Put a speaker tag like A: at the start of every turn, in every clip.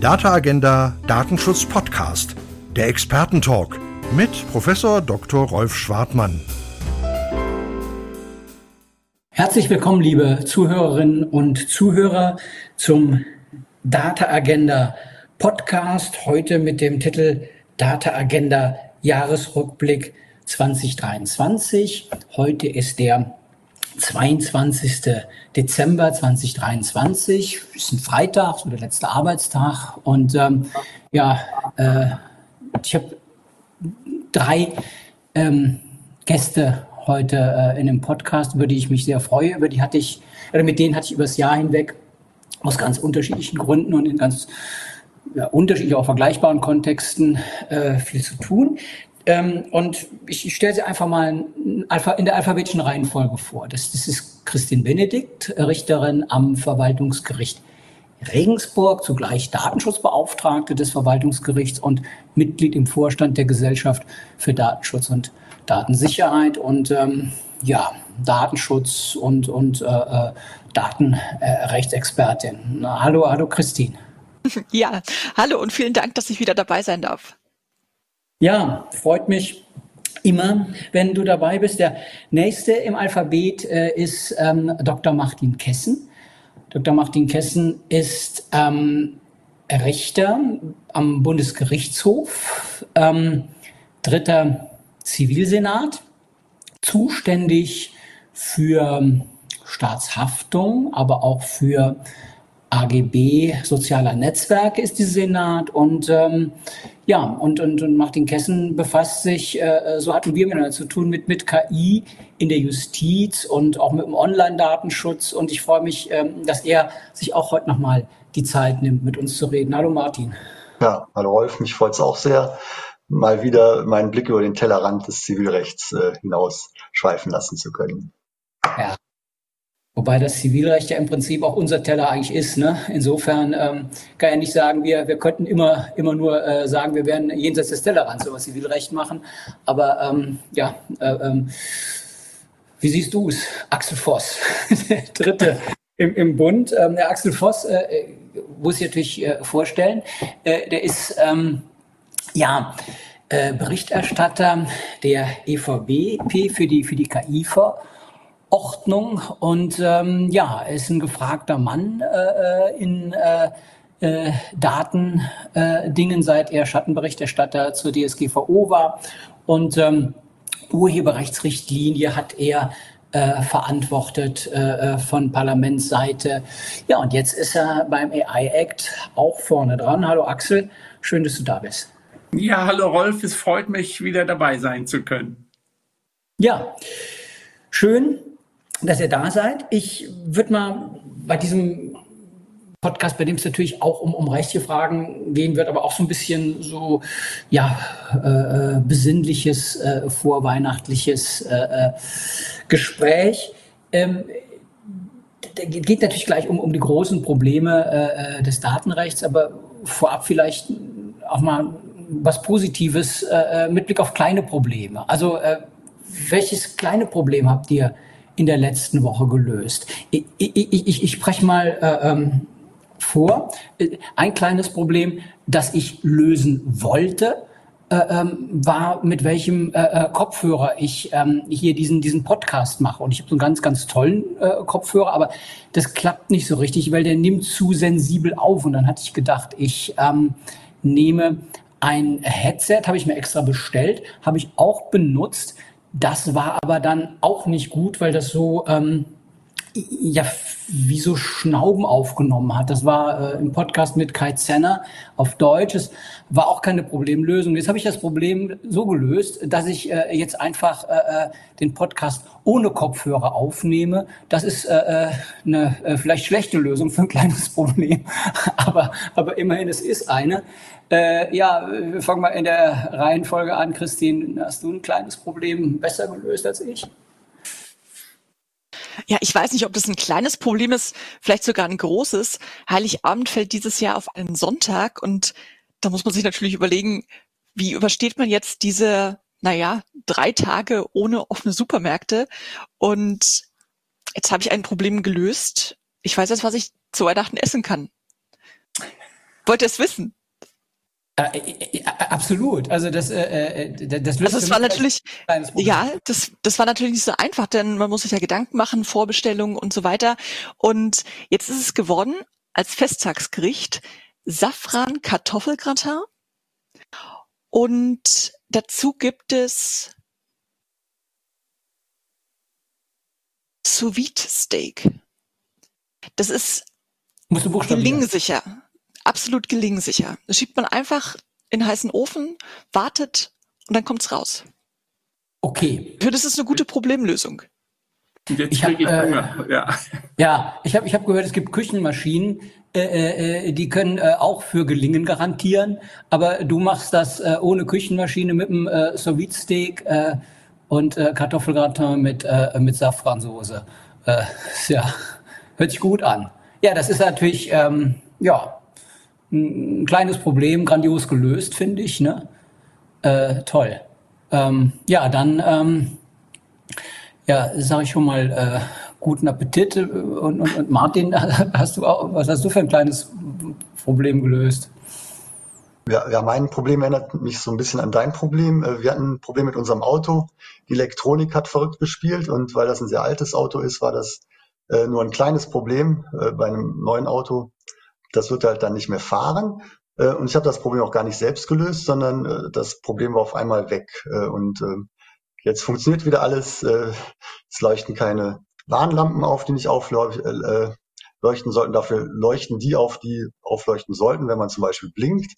A: Data Agenda Datenschutz Podcast, der Expertentalk mit Professor Dr. Rolf Schwartmann.
B: Herzlich willkommen, liebe Zuhörerinnen und Zuhörer, zum Data Agenda Podcast. Heute mit dem Titel Data Agenda Jahresrückblick 2023. Heute ist der 22. Dezember 2023, ist ein Freitag, so der letzte Arbeitstag. Und ähm, ja, äh, ich habe drei ähm, Gäste heute äh, in dem Podcast, über die ich mich sehr freue. Über die hatte ich, oder mit denen hatte ich über das Jahr hinweg aus ganz unterschiedlichen Gründen und in ganz ja, unterschiedlich auch vergleichbaren Kontexten äh, viel zu tun. Ähm, und ich, ich stelle sie einfach mal in der alphabetischen Reihenfolge vor. Das, das ist Christine Benedikt, Richterin am Verwaltungsgericht Regensburg, zugleich Datenschutzbeauftragte des Verwaltungsgerichts und Mitglied im Vorstand der Gesellschaft für Datenschutz und Datensicherheit und ähm, ja, Datenschutz und, und äh, äh Datenrechtsexpertin. Äh, hallo, hallo Christine.
C: Ja, hallo und vielen Dank, dass ich wieder dabei sein darf.
B: Ja, freut mich immer, wenn du dabei bist. Der nächste im Alphabet äh, ist ähm, Dr. Martin Kessen. Dr. Martin Kessen ist ähm, Richter am Bundesgerichtshof, ähm, dritter Zivilsenat, zuständig für Staatshaftung, aber auch für AGB sozialer Netzwerke ist die Senat und ähm, ja, und, und, und Martin Kessen befasst sich, äh, so hatten wir miteinander zu tun, mit, mit KI in der Justiz und auch mit dem Online-Datenschutz. Und ich freue mich, ähm, dass er sich auch heute nochmal die Zeit nimmt, mit uns zu reden. Hallo Martin.
D: Ja, hallo Rolf, mich freut es auch sehr, mal wieder meinen Blick über den Tellerrand des Zivilrechts äh, hinaus schweifen lassen zu können.
B: Ja, Wobei das Zivilrecht ja im Prinzip auch unser Teller eigentlich ist. Ne? Insofern ähm, kann ja nicht sagen, wir, wir könnten immer, immer nur äh, sagen, wir werden jenseits des Tellerrands über Zivilrecht machen. Aber ähm, ja, äh, ähm, wie siehst du es, Axel Voss, der Dritte im, im Bund? Ähm, der Axel Voss, äh, äh muss ich natürlich äh, vorstellen, äh, der ist ähm, ja äh, Berichterstatter der EVB für die, für die KIFA. Ordnung und ähm, ja, er ist ein gefragter Mann äh, äh in äh, äh, Datendingen, äh, seit er Schattenberichterstatter zur DSGVO war und ähm, Urheberrechtsrichtlinie hat er äh, verantwortet äh, äh von Parlamentsseite. Ja, und jetzt ist er beim AI Act auch vorne dran. Hallo Axel, schön, dass du da bist.
E: Ja, hallo Rolf, es freut mich, wieder dabei sein zu können.
B: Ja, schön dass ihr da seid. Ich würde mal bei diesem Podcast, bei dem es natürlich auch um, um rechtliche Fragen gehen wird, aber auch so ein bisschen so, ja, äh, äh besinnliches, äh, vorweihnachtliches äh, äh Gespräch. Ähm, geht natürlich gleich um, um die großen Probleme äh, des Datenrechts, aber vorab vielleicht auch mal was Positives mit Blick auf kleine Probleme. Also welches kleine Problem habt ihr in der letzten Woche gelöst? Ich, ich, ich, ich spreche mal äh, ähm, vor. Ein kleines Problem, das ich lösen wollte, äh, ähm, war, mit welchem äh, äh, Kopfhörer ich ähm, hier diesen, diesen Podcast mache. Und ich habe so einen ganz, ganz tollen äh, Kopfhörer, aber das klappt nicht so richtig, weil der nimmt zu sensibel auf. Und dann hatte ich gedacht, ich ähm, nehme ein Headset, habe ich mir extra bestellt, habe ich auch benutzt. Das war aber dann auch nicht gut, weil das so ähm, ja wie so Schnauben aufgenommen hat. Das war äh, im Podcast mit Kai Zenner auf Deutsch. Es war auch keine Problemlösung. Jetzt habe ich das Problem so gelöst, dass ich äh, jetzt einfach äh, äh den Podcast ohne Kopfhörer aufnehme. Das ist äh, äh, eine vielleicht schlechte Lösung für ein kleines Problem, aber, aber immerhin, es ist eine. Äh, ja, wir fangen mal in der Reihenfolge an. Christine, hast du ein kleines Problem besser gelöst als ich?
C: Ja, ich weiß nicht, ob das ein kleines Problem ist, vielleicht sogar ein großes. Heiligabend fällt dieses Jahr auf einen Sonntag und da muss man sich natürlich überlegen, wie übersteht man jetzt diese, naja, drei Tage ohne offene Supermärkte? Und jetzt habe ich ein Problem gelöst. Ich weiß jetzt, was ich zu Weihnachten essen kann. Wollt ihr es wissen?
B: Äh, äh, äh, absolut. Also das, äh, äh das
C: löst also es war natürlich, ja, das, das war natürlich nicht so einfach, denn man muss sich ja Gedanken machen, Vorbestellungen und so weiter. Und jetzt ist es geworden als Festtagsgericht Safran Kartoffelgratin und dazu gibt es Sous Steak. Das ist gelingsicher. Absolut gelingsicher. Das schiebt man einfach in heißen Ofen, wartet und dann kommt's raus.
B: Okay.
C: Das ist eine gute Problemlösung.
B: Jetzt ich hab, ich äh, ja. ja, ich habe ich hab gehört, es gibt Küchenmaschinen, äh, äh, die können äh, auch für Gelingen garantieren, aber du machst das äh, ohne Küchenmaschine mit einem äh, Sous Steak äh, und äh, Kartoffelgratin mit äh, mit Safransoße. Äh, ja, hört sich gut an. Ja, das ist natürlich ähm, ja ein kleines Problem, grandios gelöst, finde ich. Ne? Äh, toll. Ähm, ja, dann ähm, ja, sage ich schon mal äh, guten Appetit. Und, und, und Martin, hast du auch, was hast du für ein kleines Problem gelöst?
D: Ja, ja, mein Problem erinnert mich so ein bisschen an dein Problem. Äh, wir hatten ein Problem mit unserem Auto. Die Elektronik hat verrückt gespielt und weil das ein sehr altes Auto ist, war das äh, nur ein kleines Problem äh, bei einem neuen Auto. Das wird halt dann nicht mehr fahren. Äh, und ich habe das Problem auch gar nicht selbst gelöst, sondern äh, das Problem war auf einmal weg. Äh, und ähm, Jetzt funktioniert wieder alles. Äh, es leuchten keine Warnlampen auf, die nicht aufleuchten äh, sollten. Dafür leuchten die auf, die aufleuchten sollten, wenn man zum Beispiel blinkt.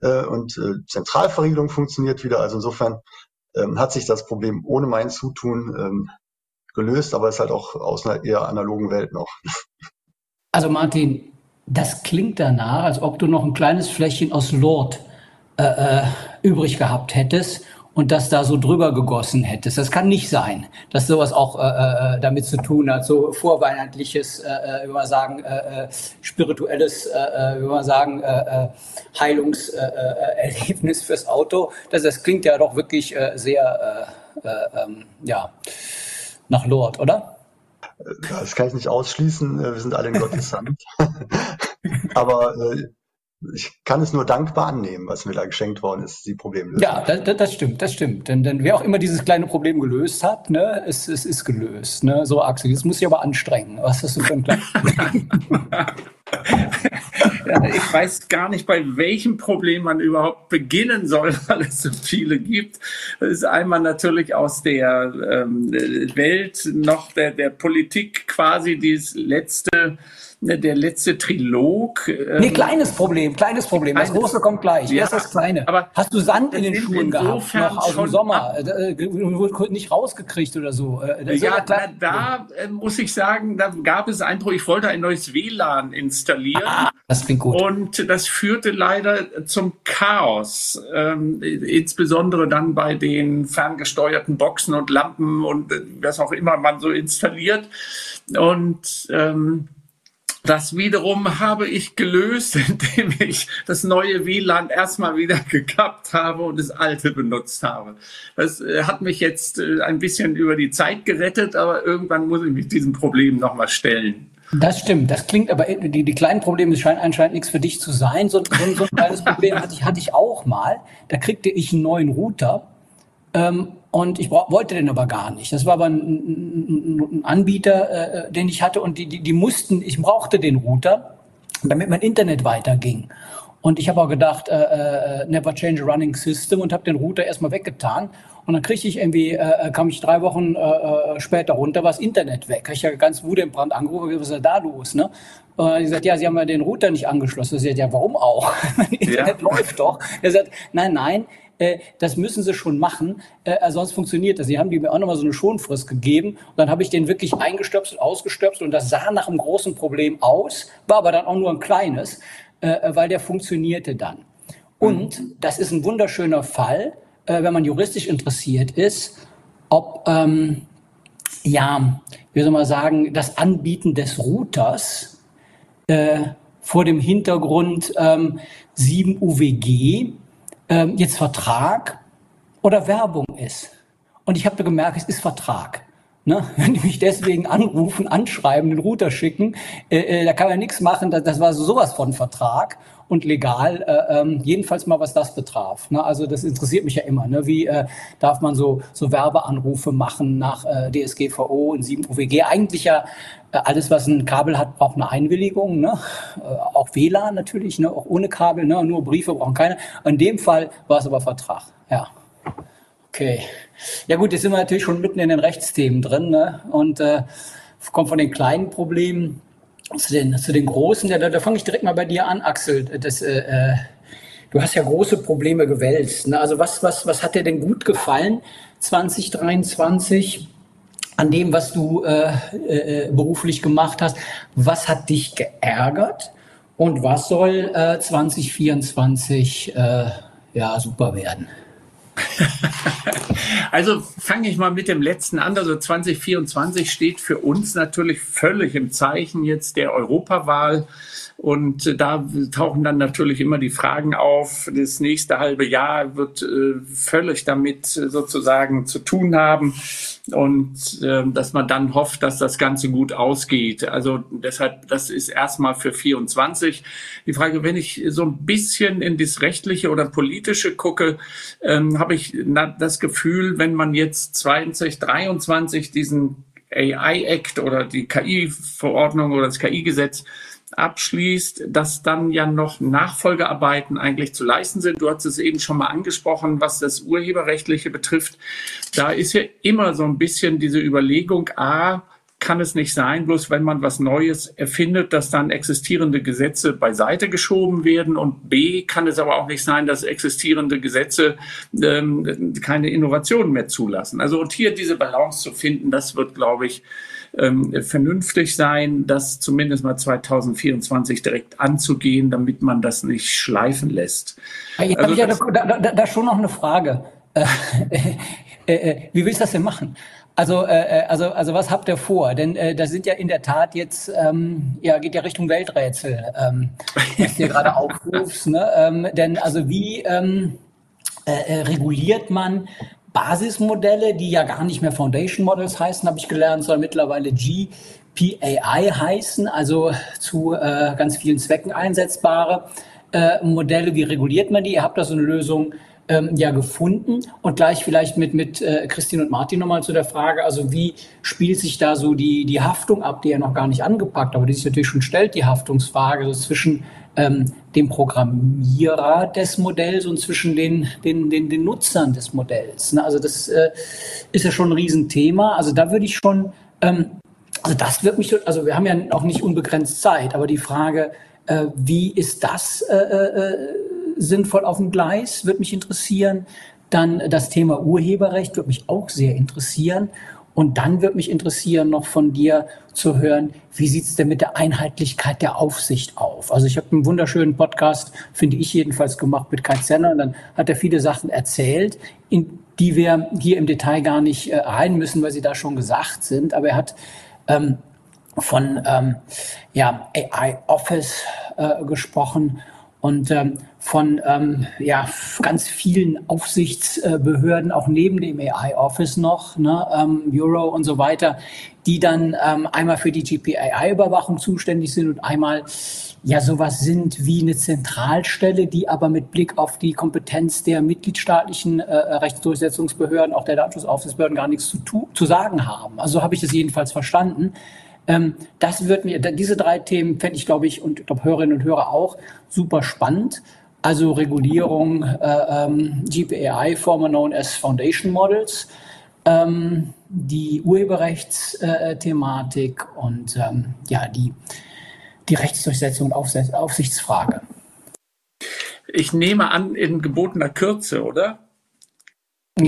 D: Äh, und Zentralverriegelung funktioniert wieder. Also insofern ähm, hat sich das Problem ohne mein Zutun ähm, gelöst, aber es ist halt auch aus einer eher analogen Welt noch.
B: Also Martin, das klingt danach, als ob du noch ein kleines Fläschchen aus Lord äh, äh, übrig gehabt hättest und das da so drüber gegossen hättest. Das kann nicht sein, dass sowas auch äh, äh, damit zu tun hat, so vorweihnachtliches, äh, äh wie man sagen, äh, äh, spirituelles, äh, wie man sagen, äh, Heilungserlebnis äh, fürs Auto. Das, das klingt ja doch wirklich äh, sehr, äh, äh, ähm, ja, nach Lord, oder?
D: Das kann ich nicht ausschließen. Wir sind alle in Gottes Hand. Aber äh, ich kann es nur dankbar annehmen, was mir da geschenkt worden ist, die Problemlösung.
B: Ja, das, das stimmt, das stimmt. Denn, denn wer auch immer dieses kleine Problem gelöst hat, ne, es, es ist gelöst. Ne? So, Axel, jetzt muss ich aber anstrengen. Was hast du für ein kleines
E: ja, ich weiß gar nicht, bei welchem Problem man überhaupt beginnen soll, weil es so viele gibt. Das ist einmal natürlich aus der ähm, Welt noch der, der Politik quasi dieses letzte der letzte Trilog.
B: Ähm, nee, kleines Problem, kleines Problem. Das große kommt gleich. Ja, Erst das kleine. Aber Hast du Sand in den Schuhen gehabt, noch aus dem Sommer? Äh, äh, nicht rausgekriegt oder so?
E: Äh, ja, da, da äh, muss ich sagen, da gab es ein Projekt, ich wollte ein neues WLAN installieren. Ah,
B: das klingt gut.
E: Und das führte leider zum Chaos. Ähm, insbesondere dann bei den ferngesteuerten Boxen und Lampen und was auch immer man so installiert. Und ähm, das wiederum habe ich gelöst, indem ich das neue WLAN erstmal wieder gekappt habe und das alte benutzt habe. Das äh, hat mich jetzt äh, ein bisschen über die Zeit gerettet, aber irgendwann muss ich mich diesem Problem nochmal stellen.
B: Das stimmt. Das klingt aber, äh, die, die kleinen Probleme scheinen anscheinend nichts für dich zu sein. So, so, so ein kleines Problem hatte ich, hatte ich auch mal. Da kriegte ich einen neuen Router. Ähm, und ich wollte den aber gar nicht. Das war aber ein, ein, ein Anbieter, äh, den ich hatte und die, die, die mussten, ich brauchte den Router, damit mein Internet weiterging. Und ich habe auch gedacht, äh, äh, never change a running system und habe den Router erstmal weggetan. Und dann kriegte ich irgendwie, äh, kam ich drei Wochen äh, äh später runter, war das Internet weg. Habe ich ja ganz wutentbrannt angerufen, was ist denn da los? Ne? Und ich gesagt, ja, Sie haben ja den Router nicht angeschlossen. Ich gesagt, ja, warum auch? mein Internet ja. läuft doch. Er sagt, nein, nein, äh, das müssen sie schon machen, äh, sonst funktioniert das. Sie haben die mir auch nochmal so eine Schonfrist gegeben und dann habe ich den wirklich eingestöpselt, ausgestöpselt und das sah nach einem großen Problem aus, war aber dann auch nur ein kleines, äh, weil der funktionierte dann. Und mhm. das ist ein wunderschöner Fall, äh, wenn man juristisch interessiert ist, ob, ähm, ja, wie soll man sagen, das Anbieten des Routers äh, vor dem Hintergrund ähm, 7 UWG ähm, jetzt Vertrag oder Werbung ist. Und ich habe gemerkt, es ist Vertrag. Ne? Wenn die mich deswegen anrufen, anschreiben, den Router schicken, äh, äh, da kann man nichts machen. Das, das war sowas von Vertrag und legal, äh, ähm, jedenfalls mal was das betraf. Ne? Also das interessiert mich ja immer. Ne? Wie äh, darf man so, so Werbeanrufe machen nach äh, DSGVO und 7 UWG? Eigentlich ja äh, alles, was ein Kabel hat, braucht eine Einwilligung. Ne? Äh, auch WLAN natürlich, ne? auch ohne Kabel, ne? nur Briefe brauchen keine. In dem Fall war es aber Vertrag. Ja. Okay. Ja gut, jetzt sind wir natürlich schon mitten in den Rechtsthemen drin ne? und äh, kommt von den kleinen Problemen zu den, zu den großen. Ja, da, da fange ich direkt mal bei dir an, Axel. Das, äh, äh, du hast ja große Probleme gewälzt. Ne? Also was, was, was hat dir denn gut gefallen 2023 an dem, was du äh, äh, beruflich gemacht hast? Was hat dich geärgert? Und was soll äh, 2024 äh, ja, super werden?
E: Also fange ich mal mit dem letzten an. Also 2024 steht für uns natürlich völlig im Zeichen jetzt der Europawahl. Und da tauchen dann natürlich immer die Fragen auf. Das nächste halbe Jahr wird äh, völlig damit sozusagen zu tun haben und äh, dass man dann hofft, dass das Ganze gut ausgeht. Also deshalb, das ist erstmal für 24. Die Frage, wenn ich so ein bisschen in das rechtliche oder politische gucke, ähm, habe ich das Gefühl, wenn man jetzt 2023 diesen AI Act oder die KI-Verordnung oder das KI-Gesetz abschließt, dass dann ja noch Nachfolgearbeiten eigentlich zu leisten sind. Du hast es eben schon mal angesprochen, was das Urheberrechtliche betrifft. Da ist ja immer so ein bisschen diese Überlegung, a, kann es nicht sein, bloß wenn man was Neues erfindet, dass dann existierende Gesetze beiseite geschoben werden und B kann es aber auch nicht sein, dass existierende Gesetze ähm, keine Innovationen mehr zulassen. Also und hier diese Balance zu finden, das wird, glaube ich, ähm, vernünftig sein, das zumindest mal 2024 direkt anzugehen, damit man das nicht schleifen lässt.
B: Jetzt also, ich ja da, da, da, schon noch eine Frage. Äh, äh, äh, wie willst du das denn machen? Also, äh, also, also was habt ihr vor? Denn äh, das sind ja in der Tat jetzt, ähm, ja, geht ja Richtung Welträtsel, ähm, was du gerade aufrufst. Ne? Ähm, denn also wie ähm, äh, äh, reguliert man Basismodelle, die ja gar nicht mehr Foundation Models heißen, habe ich gelernt, sondern mittlerweile GPAI heißen, also zu äh, ganz vielen Zwecken einsetzbare äh, Modelle. Wie reguliert man die? Ihr habt da so eine Lösung ähm, ja gefunden. Und gleich vielleicht mit, mit äh, Christine und Martin nochmal zu der Frage, also wie spielt sich da so die, die Haftung ab, die ja noch gar nicht angepackt, aber die sich natürlich schon stellt, die Haftungsfrage so zwischen ähm, dem Programmierer des Modells und zwischen den, den, den, den Nutzern des Modells. Ne? Also das äh, ist ja schon ein Riesenthema. Also da würde ich schon, ähm, also das wird mich, also wir haben ja auch nicht unbegrenzt Zeit, aber die Frage, äh, wie ist das äh, äh, sinnvoll auf dem Gleis, würde mich interessieren. Dann das Thema Urheberrecht würde mich auch sehr interessieren. Und dann würde mich interessieren, noch von dir zu hören, wie sieht es denn mit der Einheitlichkeit der Aufsicht auf? Also ich habe einen wunderschönen Podcast, finde ich jedenfalls, gemacht mit Kai Zenner und dann hat er viele Sachen erzählt, in die wir hier im Detail gar nicht äh, rein müssen, weil sie da schon gesagt sind. Aber er hat ähm, von ähm, ja, AI Office äh, gesprochen und ähm, von ähm, ja, ganz vielen Aufsichtsbehörden, auch neben dem AI-Office noch, ne, ähm, Euro und so weiter, die dann ähm, einmal für die GPAI-Überwachung zuständig sind und einmal ja sowas sind wie eine Zentralstelle, die aber mit Blick auf die Kompetenz der mitgliedstaatlichen äh, Rechtsdurchsetzungsbehörden, auch der Datenschutzaufsichtsbehörden gar nichts zu, zu sagen haben. Also so habe ich das jedenfalls verstanden. Ähm, das wird mir, diese drei Themen fände ich, glaube ich, und ich Hörerinnen und Hörer auch super spannend. Also Regulierung, äh, ähm, GPAI, former known as Foundation Models, ähm, die Urheberrechtsthematik äh, und ähm, ja, die, die Rechtsdurchsetzung und Aufsichtsfrage.
E: Ich nehme an, in gebotener Kürze, oder?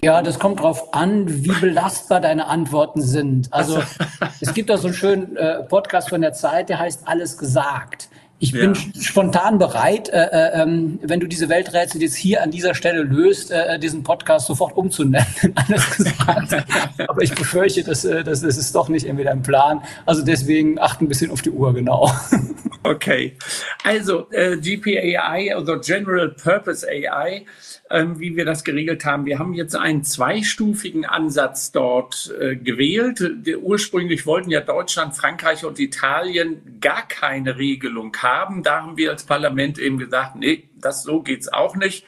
B: Ja, das kommt drauf an, wie belastbar deine Antworten sind. Also es gibt da so einen schönen äh, Podcast von der Zeit, der heißt Alles gesagt. Ich ja. bin spontan bereit, äh, äh, ähm, wenn du diese Welträtsel jetzt hier an dieser Stelle löst, äh, diesen Podcast sofort umzunennen. Alles gesagt. Aber ich befürchte, dass, äh, das, das ist doch nicht entweder im Plan. Also deswegen achten ein bisschen auf die Uhr, genau.
E: Okay. Also äh, GPAI, also General Purpose AI, ähm, wie wir das geregelt haben. Wir haben jetzt einen zweistufigen Ansatz dort äh, gewählt. Der, ursprünglich wollten ja Deutschland, Frankreich und Italien gar keine Regelung haben. Da haben wir als Parlament eben gesagt, nee, das so geht's auch nicht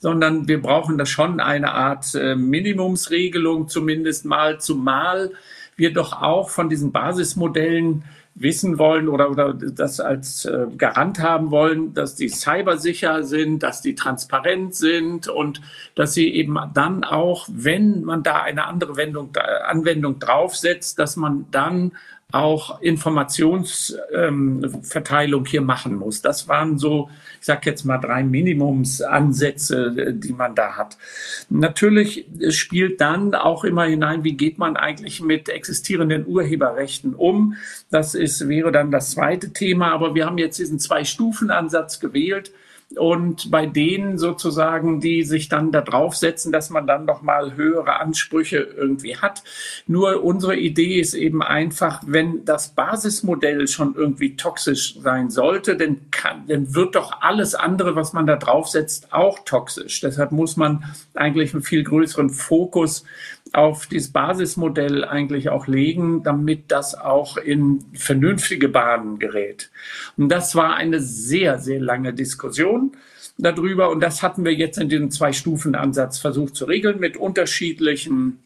E: sondern wir brauchen da schon eine Art äh, Minimumsregelung, zumindest mal, zumal wir doch auch von diesen Basismodellen wissen wollen oder, oder das als äh, Garant haben wollen, dass die cybersicher sind, dass die transparent sind und dass sie eben dann auch, wenn man da eine andere Wendung, Anwendung draufsetzt, dass man dann auch Informationsverteilung ähm, hier machen muss. Das waren so, ich sage jetzt mal, drei Minimumsansätze, die man da hat. Natürlich spielt dann auch immer hinein, wie geht man eigentlich mit existierenden Urheberrechten um. Das ist, wäre dann das zweite Thema. Aber wir haben jetzt diesen Zwei-Stufen-Ansatz gewählt und bei denen sozusagen, die sich dann da draufsetzen, dass man dann noch mal höhere Ansprüche irgendwie hat. Nur unsere Idee ist eben einfach, wenn das Basismodell schon irgendwie toxisch sein sollte, dann, kann, dann wird doch alles andere, was man da draufsetzt, auch toxisch. Deshalb muss man eigentlich einen viel größeren Fokus auf dieses Basismodell eigentlich auch legen, damit das auch in vernünftige Bahnen gerät. Und das war eine sehr, sehr lange Diskussion darüber. Und das hatten wir jetzt in diesem Zwei-Stufen-Ansatz versucht zu regeln mit unterschiedlichen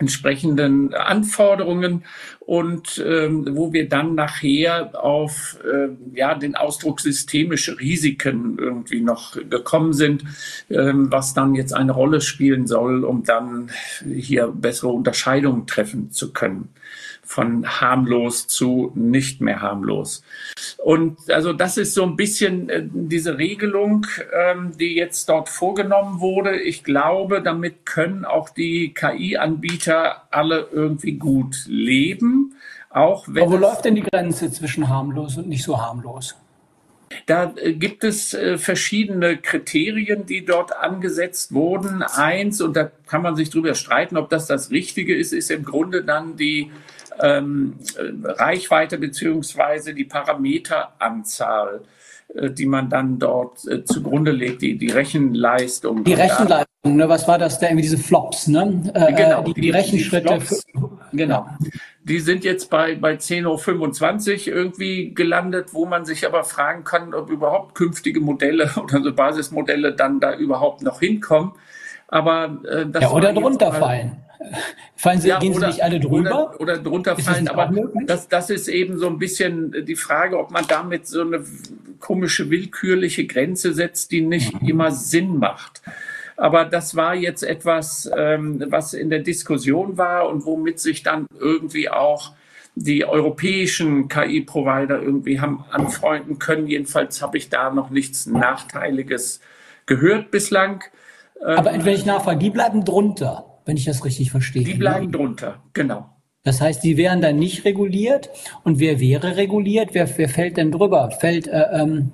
E: entsprechenden Anforderungen und ähm, wo wir dann nachher auf äh, ja den Ausdruck systemische Risiken irgendwie noch gekommen sind, ähm, was dann jetzt eine Rolle spielen soll, um dann hier bessere Unterscheidungen treffen zu können von harmlos zu nicht mehr harmlos. Und also das ist so ein bisschen äh, diese Regelung, ähm, die jetzt dort vorgenommen wurde. Ich glaube, damit können auch die KI-Anbieter alle irgendwie gut leben. Auch wenn
B: Aber wo läuft denn die Grenze zwischen harmlos und nicht so harmlos?
E: Da äh, gibt es äh, verschiedene Kriterien, die dort angesetzt wurden. Eins, und da kann man sich drüber streiten, ob das das Richtige ist, ist im Grunde dann die ähm, Reichweite beziehungsweise die Parameteranzahl, äh, die man dann dort äh, zugrunde legt, die, die Rechenleistung.
B: Die Rechenleistung, ne, was war das da irgendwie diese Flops, ne?
E: Äh, genau,
B: die, die, die Rechenschritte. Die Flops,
E: genau. Die sind jetzt bei, bei 10.25 Uhr irgendwie gelandet, wo man sich aber fragen kann, ob überhaupt künftige Modelle oder so Basismodelle dann da überhaupt noch hinkommen. Aber
B: äh, das ja, oder drunter fallen. Fallen sie, ja, gehen oder, sie nicht alle drüber?
E: Oder, oder drunter fallen, aber das, das ist eben so ein bisschen die Frage, ob man damit so eine komische, willkürliche Grenze setzt, die nicht mhm. immer Sinn macht. Aber das war jetzt etwas, ähm, was in der Diskussion war und womit sich dann irgendwie auch die europäischen KI-Provider irgendwie haben anfreunden können. Jedenfalls habe ich da noch nichts Nachteiliges gehört bislang.
B: Aber wenn ich nachfrage, die bleiben drunter wenn ich das richtig verstehe.
E: Die bleiben drunter, genau.
B: Das heißt, die wären dann nicht reguliert. Und wer wäre reguliert? Wer, wer fällt denn drüber? Fällt äh, ähm,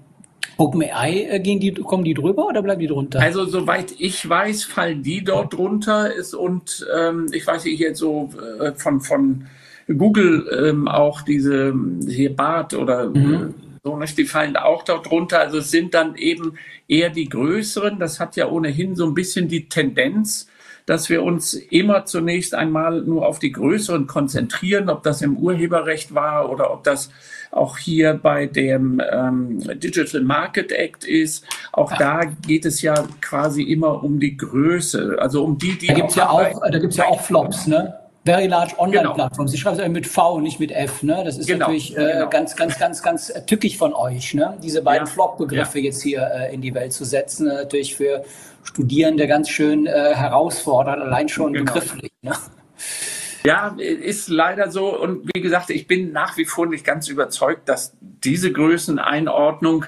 B: OpenAI, äh, gehen die, kommen die drüber oder bleiben die drunter?
E: Also soweit ich weiß, fallen die dort drunter. Ist, und ähm, ich weiß nicht jetzt so äh, von, von Google ähm, auch diese hier Bart oder mhm. so, nicht? die fallen auch dort drunter. Also es sind dann eben eher die größeren. Das hat ja ohnehin so ein bisschen die Tendenz, dass wir uns immer zunächst einmal nur auf die größeren konzentrieren, ob das im Urheberrecht war oder ob das auch hier bei dem ähm, Digital Market Act ist. Auch da geht es ja quasi immer um die Größe, also um die, die.
B: Da gibt es ja auch, da gibt's ja auch Flops, ne? Very Large Online-Plattforms. Genau. Sie schreiben es mit V, nicht mit F. Ne? Das ist genau. natürlich äh, genau. ganz, ganz, ganz, ganz tückig von euch, ne? diese beiden ja. Flop-Begriffe ja. jetzt hier äh, in die Welt zu setzen. Natürlich für Studierende ganz schön äh, herausfordert, allein schon genau. begrifflich. Ne?
E: Ja, ist leider so. Und wie gesagt, ich bin nach wie vor nicht ganz überzeugt, dass diese Größeneinordnung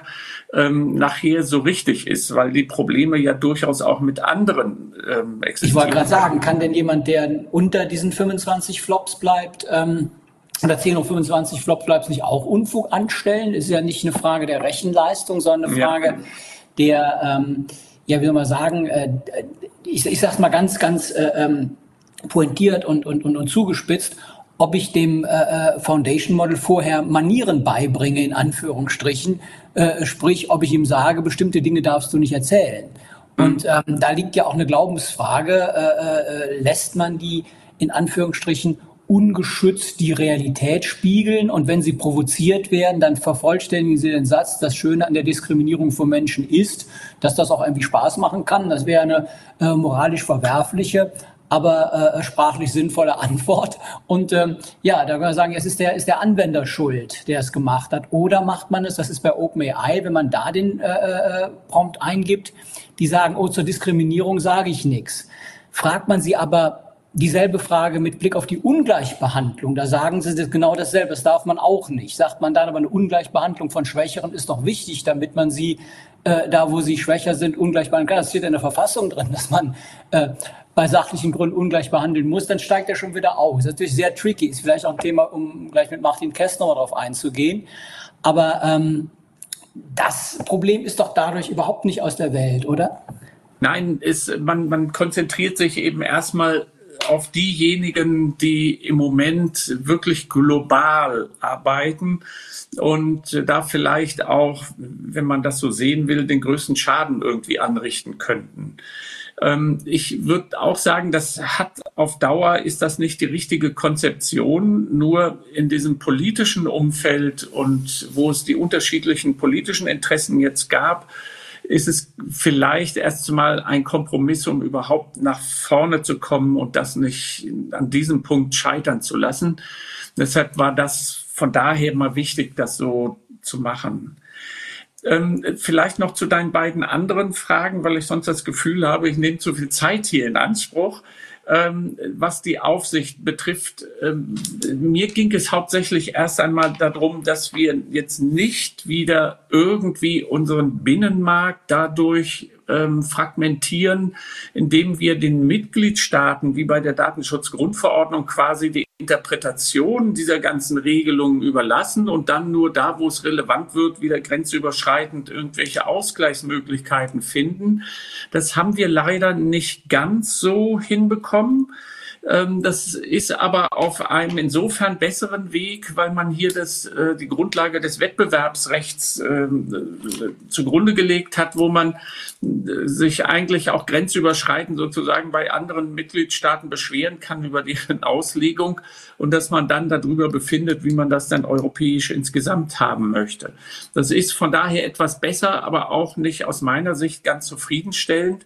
E: ähm, nachher so richtig ist, weil die Probleme ja durchaus auch mit anderen ähm, existieren.
B: Ich wollte gerade sagen, kann denn jemand, der unter diesen 25 Flops bleibt, ähm, oder 10 oder 25 Flops bleibt, nicht auch Unfug anstellen? Ist ja nicht eine Frage der Rechenleistung, sondern eine Frage ja. der, ähm, ja, wie soll man sagen, äh, ich, ich sag's mal ganz, ganz äh, ähm, pointiert und, und, und, und zugespitzt, ob ich dem äh, äh, Foundation Model vorher Manieren beibringe, in Anführungsstrichen, äh, sprich, ob ich ihm sage, bestimmte Dinge darfst du nicht erzählen. Mhm. Und ähm, da liegt ja auch eine Glaubensfrage, äh, äh, lässt man die in Anführungsstrichen ungeschützt die Realität spiegeln und wenn sie provoziert werden, dann vervollständigen sie den Satz, das Schöne an der Diskriminierung von Menschen ist, dass das auch irgendwie Spaß machen kann. Das wäre eine äh, moralisch verwerfliche, aber äh, sprachlich sinnvolle Antwort. Und ähm, ja, da kann man sagen, es ist der, ist der Anwender schuld, der es gemacht hat. Oder macht man es, das ist bei OpenAI, wenn man da den äh, äh, Prompt eingibt, die sagen, oh, zur Diskriminierung sage ich nichts. Fragt man sie aber dieselbe Frage mit Blick auf die Ungleichbehandlung. Da sagen sie genau dasselbe. Das darf man auch nicht. Sagt man dann aber eine Ungleichbehandlung von Schwächeren ist doch wichtig, damit man sie äh, da, wo sie schwächer sind, ungleich behandeln kann. Das steht in der Verfassung drin, dass man äh, bei sachlichen Gründen ungleich behandeln muss. Dann steigt er schon wieder auf. Das ist natürlich sehr tricky. Ist vielleicht auch ein Thema, um gleich mit Martin Kessner darauf einzugehen. Aber ähm, das Problem ist doch dadurch überhaupt nicht aus der Welt, oder?
E: Nein, ist, man, man konzentriert sich eben erstmal auf diejenigen, die im Moment wirklich global arbeiten und da vielleicht auch, wenn man das so sehen will, den größten Schaden irgendwie anrichten könnten. Ähm, ich würde auch sagen, das hat auf Dauer ist das nicht die richtige Konzeption. Nur in diesem politischen Umfeld und wo es die unterschiedlichen politischen Interessen jetzt gab, ist es vielleicht erst mal ein Kompromiss, um überhaupt nach vorne zu kommen und das nicht an diesem Punkt scheitern zu lassen. Deshalb war das von daher mal wichtig, das so zu machen. Ähm, vielleicht noch zu deinen beiden anderen Fragen, weil ich sonst das Gefühl habe, ich nehme zu viel Zeit hier in Anspruch. Ähm, was die Aufsicht betrifft, ähm, mir ging es hauptsächlich erst einmal darum, dass wir jetzt nicht wieder irgendwie unseren Binnenmarkt dadurch ähm, fragmentieren, indem wir den Mitgliedstaaten, wie bei der Datenschutzgrundverordnung, quasi die Interpretation dieser ganzen Regelungen überlassen und dann nur da, wo es relevant wird, wieder grenzüberschreitend irgendwelche Ausgleichsmöglichkeiten finden. Das haben wir leider nicht ganz so hinbekommen. Ähm, das ist aber auf einem insofern besseren Weg, weil man hier das, äh, die Grundlage des Wettbewerbsrechts ähm, äh, zugrunde gelegt hat, wo man äh, sich eigentlich auch grenzüberschreitend sozusagen bei anderen Mitgliedstaaten beschweren kann über deren Auslegung und dass man dann darüber befindet, wie man das dann europäisch insgesamt haben möchte. Das ist von daher etwas besser, aber auch nicht aus meiner Sicht ganz zufriedenstellend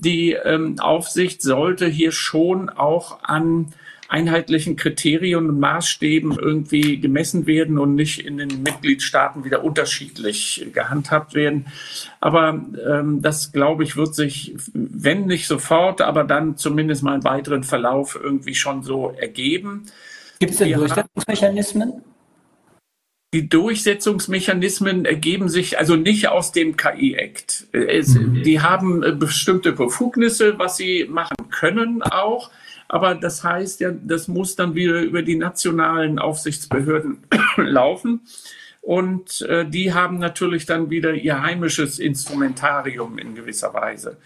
E: die ähm, Aufsicht sollte hier schon auch an einheitlichen Kriterien und Maßstäben irgendwie gemessen werden und nicht in den Mitgliedstaaten wieder unterschiedlich gehandhabt werden. Aber ähm, das, glaube ich, wird sich, wenn nicht sofort, aber dann zumindest mal im weiteren Verlauf irgendwie schon so ergeben.
B: Gibt es denn Durchsetzungsmechanismen?
E: Die Durchsetzungsmechanismen ergeben sich also nicht aus dem KI-Act. Mhm. Die haben äh, bestimmte Befugnisse, was sie machen können auch. Aber das heißt ja, das muss dann wieder über die nationalen Aufsichtsbehörden laufen. Und äh, die haben natürlich dann wieder ihr heimisches Instrumentarium in gewisser Weise.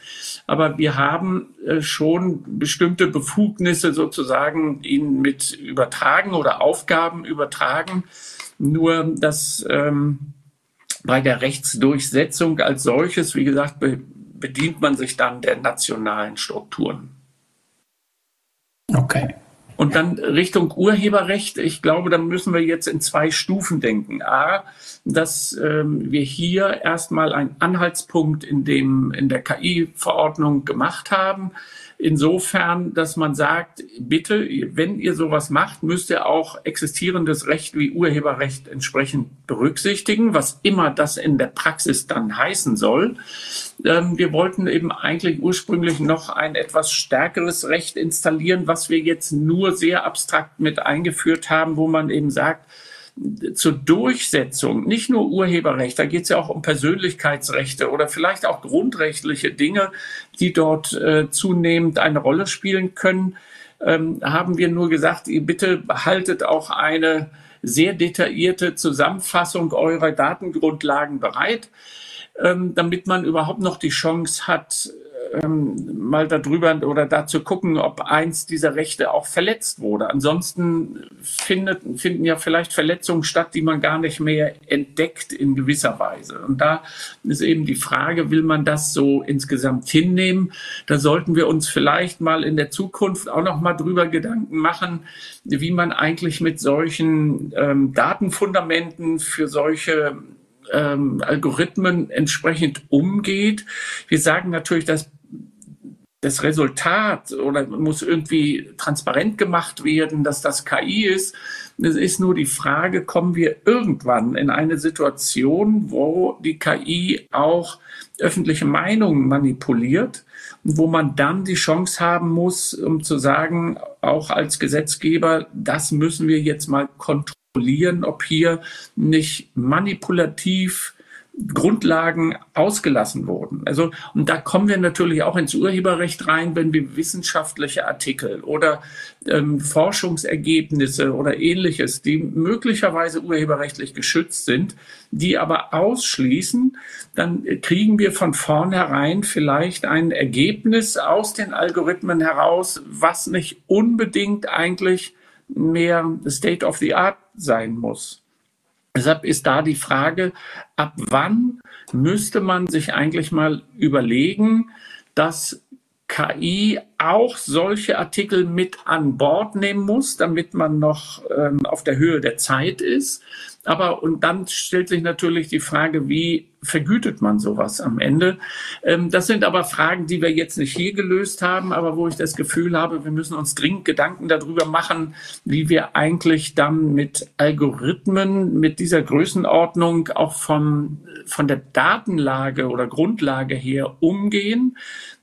E: Aber wir haben äh, schon bestimmte Befugnisse sozusagen ihnen mit übertragen oder Aufgaben übertragen, nur, dass ähm, bei der Rechtsdurchsetzung als solches, wie gesagt, be bedient man sich dann der nationalen Strukturen.
B: Okay.
E: Und dann Richtung Urheberrecht, ich glaube, da müssen wir jetzt in zwei Stufen denken. A, dass ähm, wir hier erstmal einen Anhaltspunkt in, dem, in der KI-Verordnung gemacht haben, insofern, dass man sagt, bitte, wenn ihr sowas macht, müsst ihr auch existierendes Recht wie Urheberrecht entsprechend berücksichtigen, was immer das in der Praxis dann heißen soll. Ähm, wir wollten eben eigentlich ursprünglich noch ein etwas stärkeres Recht installieren, was wir jetzt nur sehr abstrakt mit eingeführt haben, wo man eben sagt, zur Durchsetzung, nicht nur Urheberrecht, da geht es ja auch um Persönlichkeitsrechte oder vielleicht auch grundrechtliche Dinge, die dort äh, zunehmend eine Rolle spielen können, ähm, haben wir nur gesagt, ihr bitte behaltet auch eine sehr detaillierte Zusammenfassung eurer Datengrundlagen bereit, ähm, damit man überhaupt noch die Chance hat, ähm, mal darüber oder dazu gucken, ob eins dieser Rechte auch verletzt wurde. Ansonsten findet, finden ja vielleicht Verletzungen statt, die man gar nicht mehr entdeckt in gewisser Weise. Und da ist eben die Frage, will man das so insgesamt hinnehmen? Da sollten wir uns vielleicht mal in der Zukunft auch noch mal drüber Gedanken machen, wie man eigentlich mit solchen ähm, Datenfundamenten für solche ähm, Algorithmen entsprechend umgeht. Wir sagen natürlich, dass das Resultat oder muss irgendwie transparent gemacht werden, dass das KI ist. Es ist nur die Frage, kommen wir irgendwann in eine Situation, wo die KI auch öffentliche Meinungen manipuliert, wo man dann die Chance haben muss, um zu sagen, auch als Gesetzgeber, das müssen wir jetzt mal kontrollieren ob hier nicht manipulativ Grundlagen ausgelassen wurden. Also, und da kommen wir natürlich auch ins Urheberrecht rein, wenn wir wissenschaftliche Artikel oder ähm, Forschungsergebnisse oder ähnliches, die möglicherweise urheberrechtlich geschützt sind, die aber ausschließen, dann kriegen wir von vornherein vielleicht ein Ergebnis aus den Algorithmen heraus, was nicht unbedingt eigentlich mehr State of the Art sein muss. Deshalb ist da die Frage, ab wann müsste man sich eigentlich mal überlegen, dass KI auch solche Artikel mit an Bord nehmen muss, damit man noch ähm, auf der Höhe der Zeit ist. Aber und dann stellt sich natürlich die Frage, wie vergütet man sowas am Ende? Ähm, das sind aber Fragen, die wir jetzt nicht hier gelöst haben, aber wo ich das Gefühl habe, wir müssen uns dringend Gedanken darüber machen, wie wir eigentlich dann mit Algorithmen, mit dieser Größenordnung auch von, von der Datenlage oder Grundlage her umgehen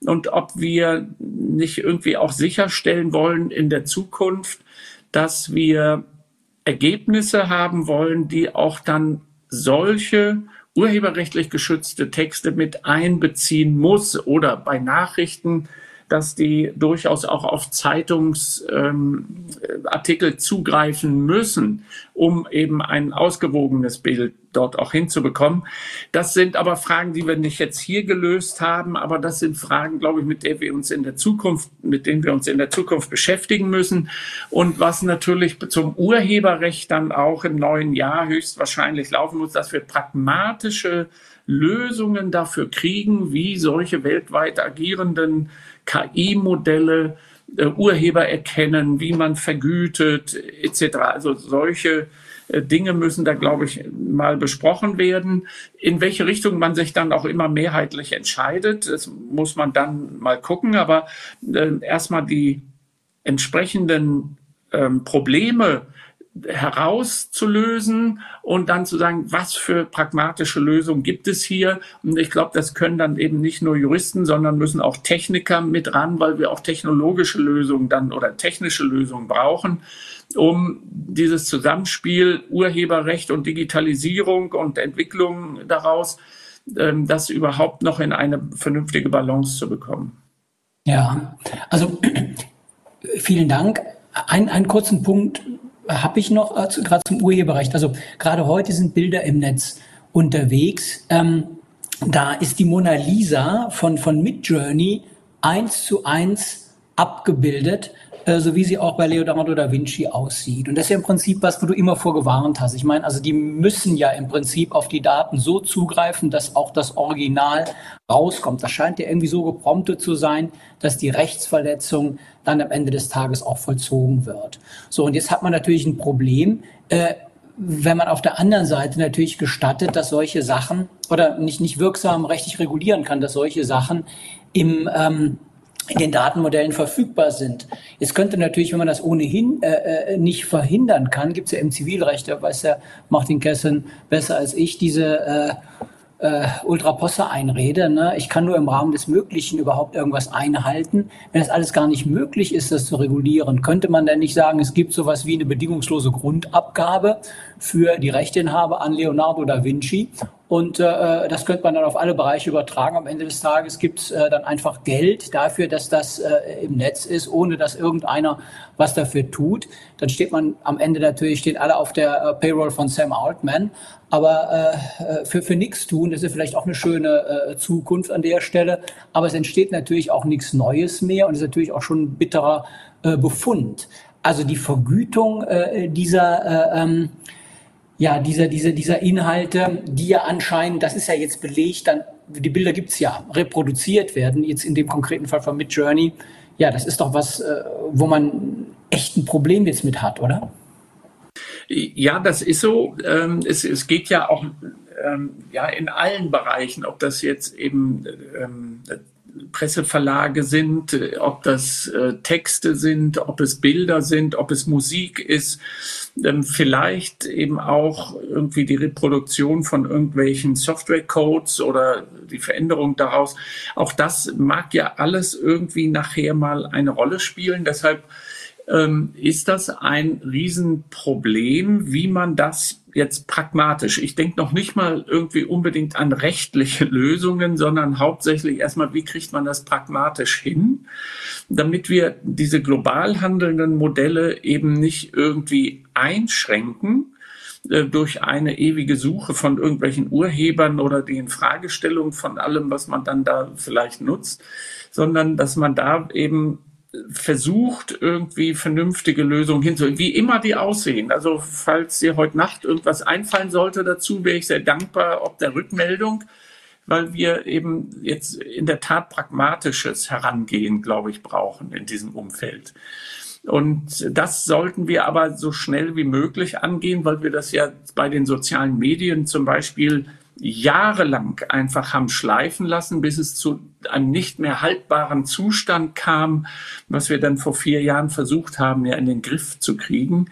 E: und ob wir nicht irgendwie auch sicherstellen wollen in der Zukunft, dass wir Ergebnisse haben wollen, die auch dann solche urheberrechtlich geschützte Texte mit einbeziehen muss oder bei Nachrichten dass die durchaus auch auf Zeitungsartikel ähm, zugreifen müssen, um eben ein ausgewogenes Bild dort auch hinzubekommen. Das sind aber Fragen, die wir nicht jetzt hier gelöst haben, aber das sind Fragen, glaube ich, mit denen wir uns in der Zukunft, mit denen wir uns in der Zukunft beschäftigen müssen. Und was natürlich zum Urheberrecht dann auch im neuen Jahr höchstwahrscheinlich laufen muss, dass wir pragmatische Lösungen dafür kriegen, wie solche weltweit agierenden KI-Modelle, äh, Urheber erkennen, wie man vergütet, etc. Also solche äh, Dinge müssen da, glaube ich, mal besprochen werden. In welche Richtung man sich dann auch immer mehrheitlich entscheidet, das muss man dann mal gucken. Aber äh, erstmal die entsprechenden ähm, Probleme herauszulösen und dann zu sagen, was für pragmatische Lösungen gibt es hier. Und ich glaube, das können dann eben nicht nur Juristen, sondern müssen auch Techniker mit ran, weil wir auch technologische Lösungen dann oder technische Lösungen brauchen, um dieses Zusammenspiel Urheberrecht und Digitalisierung und Entwicklung daraus, ähm, das überhaupt noch in eine vernünftige Balance zu bekommen.
B: Ja, also vielen Dank. Ein, einen kurzen Punkt habe ich noch äh, gerade zum Urheberrecht. Also gerade heute sind Bilder im Netz unterwegs. Ähm, da ist die Mona Lisa von, von Midjourney eins zu eins abgebildet so wie sie auch bei Leonardo da Vinci aussieht. Und das ist ja im Prinzip was, wo du immer vorgewarnt hast. Ich meine, also die müssen ja im Prinzip auf die Daten so zugreifen, dass auch das Original rauskommt. Das scheint ja irgendwie so gepromptet zu sein, dass die Rechtsverletzung dann am Ende des Tages auch vollzogen wird. So, und jetzt hat man natürlich ein Problem. Äh, wenn man auf der anderen Seite natürlich gestattet, dass solche Sachen oder nicht, nicht wirksam rechtlich regulieren kann, dass solche Sachen im, ähm, in den Datenmodellen verfügbar sind. Jetzt könnte natürlich, wenn man das ohnehin äh, äh nicht verhindern kann, gibt es ja im Zivilrecht, da weiß ja Martin Kessen besser als ich, diese äh, äh, Ultraposse-Einrede. Ne? Ich kann nur im Rahmen des Möglichen überhaupt irgendwas einhalten. Wenn das alles gar nicht möglich ist, das zu regulieren, könnte man dann nicht sagen, es gibt sowas wie eine bedingungslose Grundabgabe für die Rechteinhaber an Leonardo da Vinci Und äh, das könnte man dann auf alle Bereiche übertragen. Am Ende des Tages gibt es äh, dann einfach Geld dafür, dass das äh, im Netz ist, ohne dass irgendeiner was dafür tut. Dann steht man am Ende natürlich, stehen alle auf der äh, Payroll von Sam Altman. Aber äh, für, für nichts tun, das ist vielleicht auch eine schöne äh, Zukunft an der Stelle. Aber es entsteht natürlich auch nichts Neues mehr und ist natürlich auch schon ein bitterer äh, Befund. Also die Vergütung äh, dieser äh, ähm, ja, dieser, dieser, dieser Inhalte, die ja anscheinend, das ist ja jetzt belegt, dann, die Bilder gibt's ja, reproduziert werden, jetzt in dem konkreten Fall von Midjourney. Ja, das ist doch was, äh, wo man echt ein Problem jetzt mit hat, oder?
E: Ja, das ist so. Ähm, es, es geht ja auch ähm, ja in allen Bereichen, ob das jetzt eben ähm, Presseverlage sind, äh, ob das äh, Texte sind, ob es Bilder sind, ob es Musik ist, ähm, vielleicht eben auch irgendwie die Reproduktion von irgendwelchen Softwarecodes oder die Veränderung daraus. Auch das mag ja alles irgendwie nachher mal eine Rolle spielen. Deshalb ähm, ist das ein Riesenproblem, wie man das jetzt pragmatisch. Ich denke noch nicht mal irgendwie unbedingt an rechtliche Lösungen, sondern hauptsächlich erstmal, wie kriegt man das pragmatisch hin, damit wir diese global handelnden Modelle eben nicht irgendwie einschränken äh, durch eine ewige Suche von irgendwelchen Urhebern oder die Infragestellung von allem, was man dann da vielleicht nutzt, sondern dass man da eben versucht, irgendwie vernünftige Lösungen hinzu, wie immer die aussehen. Also falls dir heute Nacht irgendwas einfallen sollte dazu, wäre ich sehr dankbar ob der Rückmeldung, weil wir eben jetzt in der Tat pragmatisches Herangehen, glaube ich, brauchen in diesem Umfeld. Und das sollten wir aber so schnell wie möglich angehen, weil wir das ja bei den sozialen Medien zum Beispiel jahrelang einfach haben schleifen lassen, bis es zu einem nicht mehr haltbaren Zustand kam, was wir dann vor vier Jahren versucht haben, ja in den Griff zu kriegen.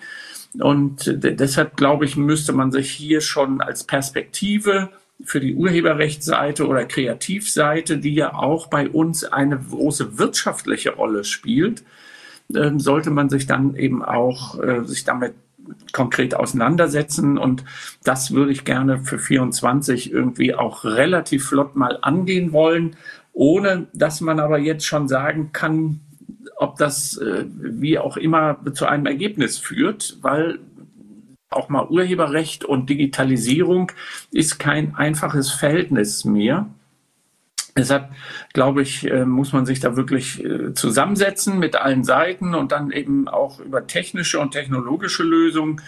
E: Und deshalb glaube ich, müsste man sich hier schon als Perspektive für die Urheberrechtsseite oder Kreativseite, die ja auch bei uns eine große wirtschaftliche Rolle spielt, ähm, sollte man sich dann eben auch äh, sich damit konkret auseinandersetzen. Und das würde ich gerne für 24 irgendwie auch relativ flott mal angehen wollen, ohne dass man aber jetzt schon sagen kann, ob das äh, wie auch immer zu einem Ergebnis führt, weil auch mal Urheberrecht und Digitalisierung ist kein einfaches Verhältnis mehr. Deshalb glaube ich, äh, muss man sich da wirklich äh, zusammensetzen mit allen Seiten und dann eben auch über technische und technologische Lösungen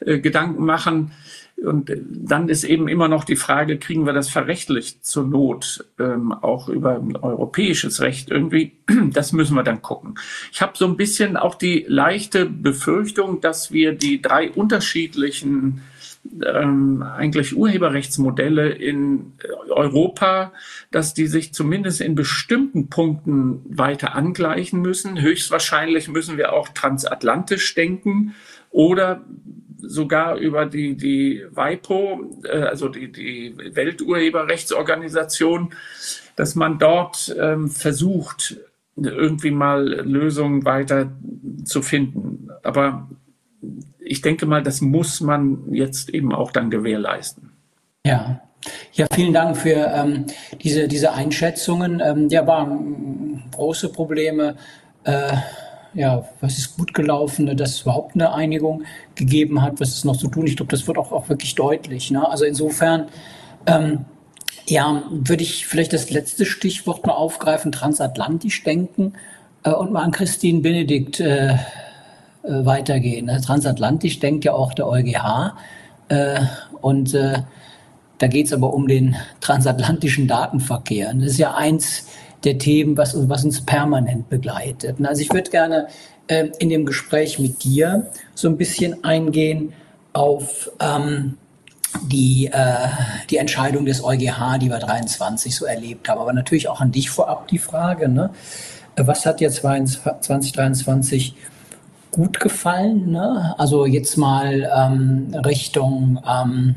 E: äh, Gedanken machen. Und dann ist eben immer noch die Frage, kriegen wir das verrechtlicht zur Not, ähm, auch über europäisches Recht irgendwie? Das müssen wir dann gucken. Ich habe so ein bisschen auch die leichte Befürchtung, dass wir die drei unterschiedlichen ähm, eigentlich Urheberrechtsmodelle in Europa, dass die sich zumindest in bestimmten Punkten weiter angleichen müssen. Höchstwahrscheinlich müssen wir auch transatlantisch denken oder sogar über die, die WIPO, äh, also die, die Welturheberrechtsorganisation, dass man dort ähm, versucht, irgendwie mal Lösungen weiter zu finden. Aber ich denke mal, das muss man jetzt eben auch dann gewährleisten.
B: Ja. Ja, vielen Dank für ähm, diese, diese Einschätzungen. Ähm, ja, waren große Probleme. Äh, ja, was ist gut gelaufen, dass es überhaupt eine Einigung gegeben hat, was ist noch zu tun. Ich glaube, das wird auch, auch wirklich deutlich. Ne? Also insofern, ähm, ja, würde ich vielleicht das letzte Stichwort mal aufgreifen, transatlantisch denken äh, und mal an Christine Benedikt äh, äh, weitergehen. Ne? Transatlantisch denkt ja auch der EuGH. Äh, und äh, da geht es aber um den transatlantischen Datenverkehr. Und das ist ja eins der Themen, was, was uns permanent begleitet. Also ich würde gerne äh, in dem Gespräch mit dir so ein bisschen eingehen auf ähm, die, äh, die Entscheidung des EuGH, die wir 23 so erlebt haben. Aber natürlich auch an dich vorab die Frage, ne? was hat jetzt 2023 gut gefallen. Ne? Also jetzt mal ähm, Richtung, ähm,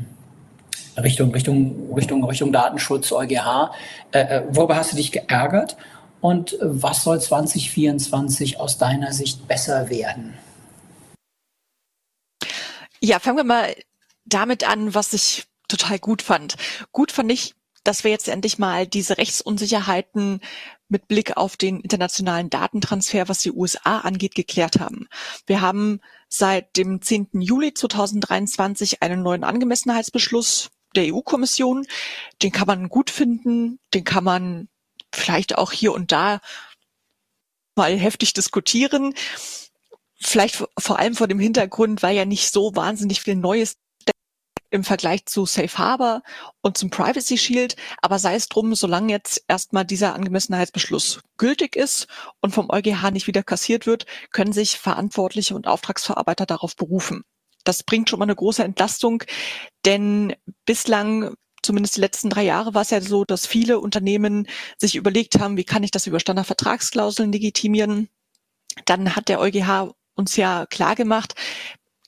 B: Richtung, Richtung, Richtung, Richtung Datenschutz, EuGH. Äh, äh, worüber hast du dich geärgert? Und was soll 2024 aus deiner Sicht besser werden?
C: Ja, fangen wir mal damit an, was ich total gut fand. Gut fand ich, dass wir jetzt endlich mal diese Rechtsunsicherheiten mit Blick auf den internationalen Datentransfer, was die USA angeht, geklärt haben. Wir haben seit dem 10. Juli 2023 einen neuen Angemessenheitsbeschluss der EU-Kommission. Den kann man gut finden, den kann man vielleicht auch hier und da mal heftig diskutieren. Vielleicht vor allem vor dem Hintergrund, weil ja nicht so wahnsinnig viel Neues im Vergleich zu Safe Harbor und zum Privacy Shield. Aber sei es drum, solange jetzt erstmal dieser Angemessenheitsbeschluss gültig ist und vom EuGH nicht wieder kassiert wird, können sich Verantwortliche und Auftragsverarbeiter darauf berufen. Das bringt schon mal eine große Entlastung, denn bislang zumindest die letzten drei Jahre war es ja so, dass viele Unternehmen sich überlegt haben, wie kann ich das über Standardvertragsklauseln legitimieren. Dann hat der EuGH uns ja klar gemacht,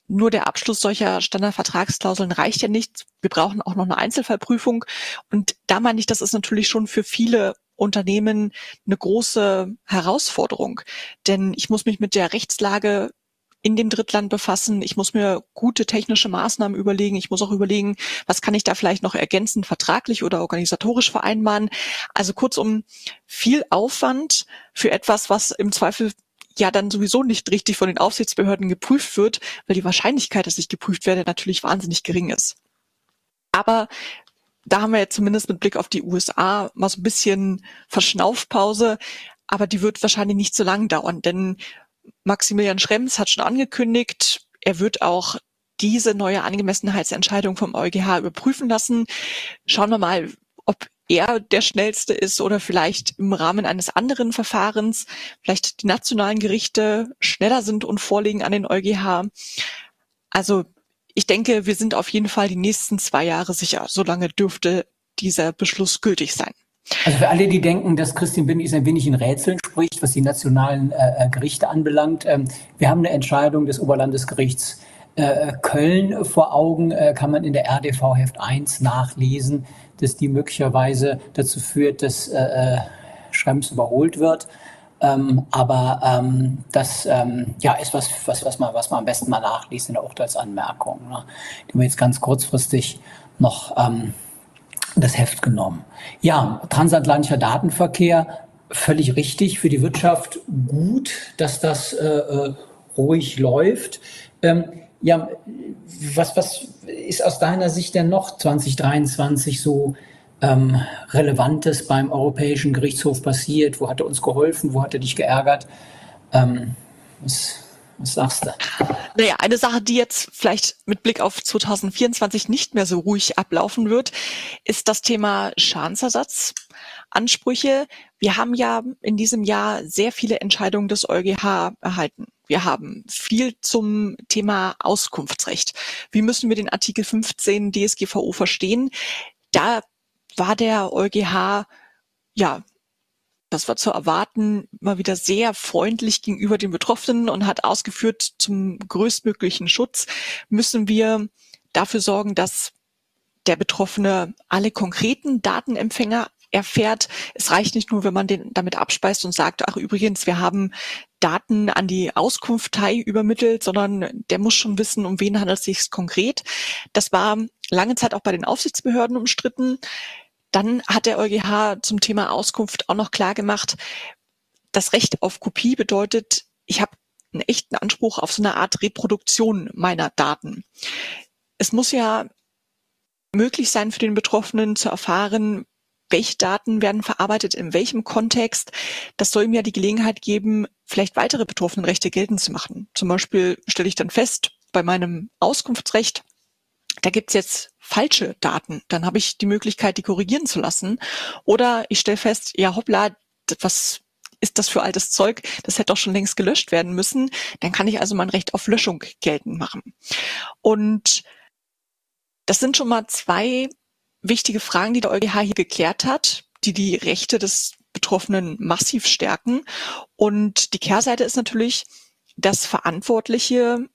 C: nur der Abschluss solcher Standardvertragsklauseln reicht ja nicht. Wir brauchen auch noch eine Einzelfallprüfung. Und da meine ich, das ist natürlich schon für viele Unternehmen eine große Herausforderung. Denn ich muss mich mit der Rechtslage in dem Drittland befassen. Ich muss mir gute technische Maßnahmen überlegen. Ich muss auch überlegen, was kann ich da vielleicht noch ergänzend vertraglich oder organisatorisch vereinbaren. Also kurzum, viel Aufwand für etwas, was im Zweifel ja dann sowieso nicht richtig von den Aufsichtsbehörden geprüft wird, weil die Wahrscheinlichkeit, dass ich geprüft werde, natürlich wahnsinnig gering ist. Aber da haben wir jetzt zumindest mit Blick auf die USA mal so ein bisschen Verschnaufpause, aber die wird wahrscheinlich nicht so lang dauern, denn Maximilian Schrems hat schon angekündigt, er wird auch diese neue Angemessenheitsentscheidung vom EuGH überprüfen lassen. Schauen wir mal, er der schnellste ist oder vielleicht im Rahmen eines anderen Verfahrens vielleicht die nationalen Gerichte schneller sind und vorliegen an den EuGH. Also ich denke, wir sind auf jeden Fall die nächsten zwei Jahre sicher. Solange dürfte dieser Beschluss gültig sein.
B: Also für alle, die denken, dass Christian Bindig ein wenig in Rätseln spricht, was die nationalen äh, äh, Gerichte anbelangt, ähm, wir haben eine Entscheidung des Oberlandesgerichts äh, Köln vor Augen, äh, kann man in der RDV Heft 1 nachlesen, dass die möglicherweise dazu führt, dass äh, äh, Schrems überholt wird. Ähm, aber ähm, das ähm, ja, ist was, was, was, man, was man am besten mal nachliest in der Urteilsanmerkung. Ne? Die haben jetzt ganz kurzfristig noch ähm, das Heft genommen. Ja, transatlantischer Datenverkehr, völlig richtig für die Wirtschaft gut, dass das äh, äh, ruhig läuft. Ähm, ja, was, was ist aus deiner Sicht denn noch 2023 so ähm, Relevantes beim Europäischen Gerichtshof passiert? Wo hat er uns geholfen? Wo hat er dich geärgert? Ähm, was, was sagst du?
C: Naja, eine Sache, die jetzt vielleicht mit Blick auf 2024 nicht mehr so ruhig ablaufen wird, ist das Thema Schadensersatzansprüche. Wir haben ja in diesem Jahr sehr viele Entscheidungen des EuGH erhalten. Wir haben viel zum Thema Auskunftsrecht. Wie müssen wir den Artikel 15 DSGVO verstehen? Da war der EuGH ja das war zu erwarten, mal wieder sehr freundlich gegenüber den Betroffenen und hat ausgeführt, zum größtmöglichen Schutz müssen wir dafür sorgen, dass der Betroffene alle konkreten Datenempfänger erfährt. Es reicht nicht nur, wenn man den damit abspeist und sagt, ach übrigens, wir haben Daten an die Auskunftei übermittelt, sondern der muss schon wissen, um wen handelt es sich konkret. Das war lange Zeit auch bei den Aufsichtsbehörden umstritten. Dann hat der EuGH zum Thema Auskunft auch noch klar gemacht, das Recht auf Kopie bedeutet, ich habe einen echten Anspruch auf so eine Art Reproduktion meiner Daten. Es muss ja möglich sein für den Betroffenen zu erfahren, welche Daten werden verarbeitet, in welchem Kontext. Das soll ja die Gelegenheit geben, vielleicht weitere Betroffenenrechte geltend zu machen. Zum Beispiel stelle ich dann fest, bei meinem Auskunftsrecht, da gibt's jetzt falsche Daten. Dann habe ich die Möglichkeit, die korrigieren zu lassen. Oder ich stelle fest, ja hoppla, was ist das für altes Zeug? Das hätte doch schon längst gelöscht werden müssen. Dann kann ich also mein Recht auf Löschung geltend machen. Und das sind schon mal zwei wichtige Fragen, die der EuGH hier geklärt hat, die die Rechte des Betroffenen massiv stärken. Und die Kehrseite ist natürlich, dass Verantwortliche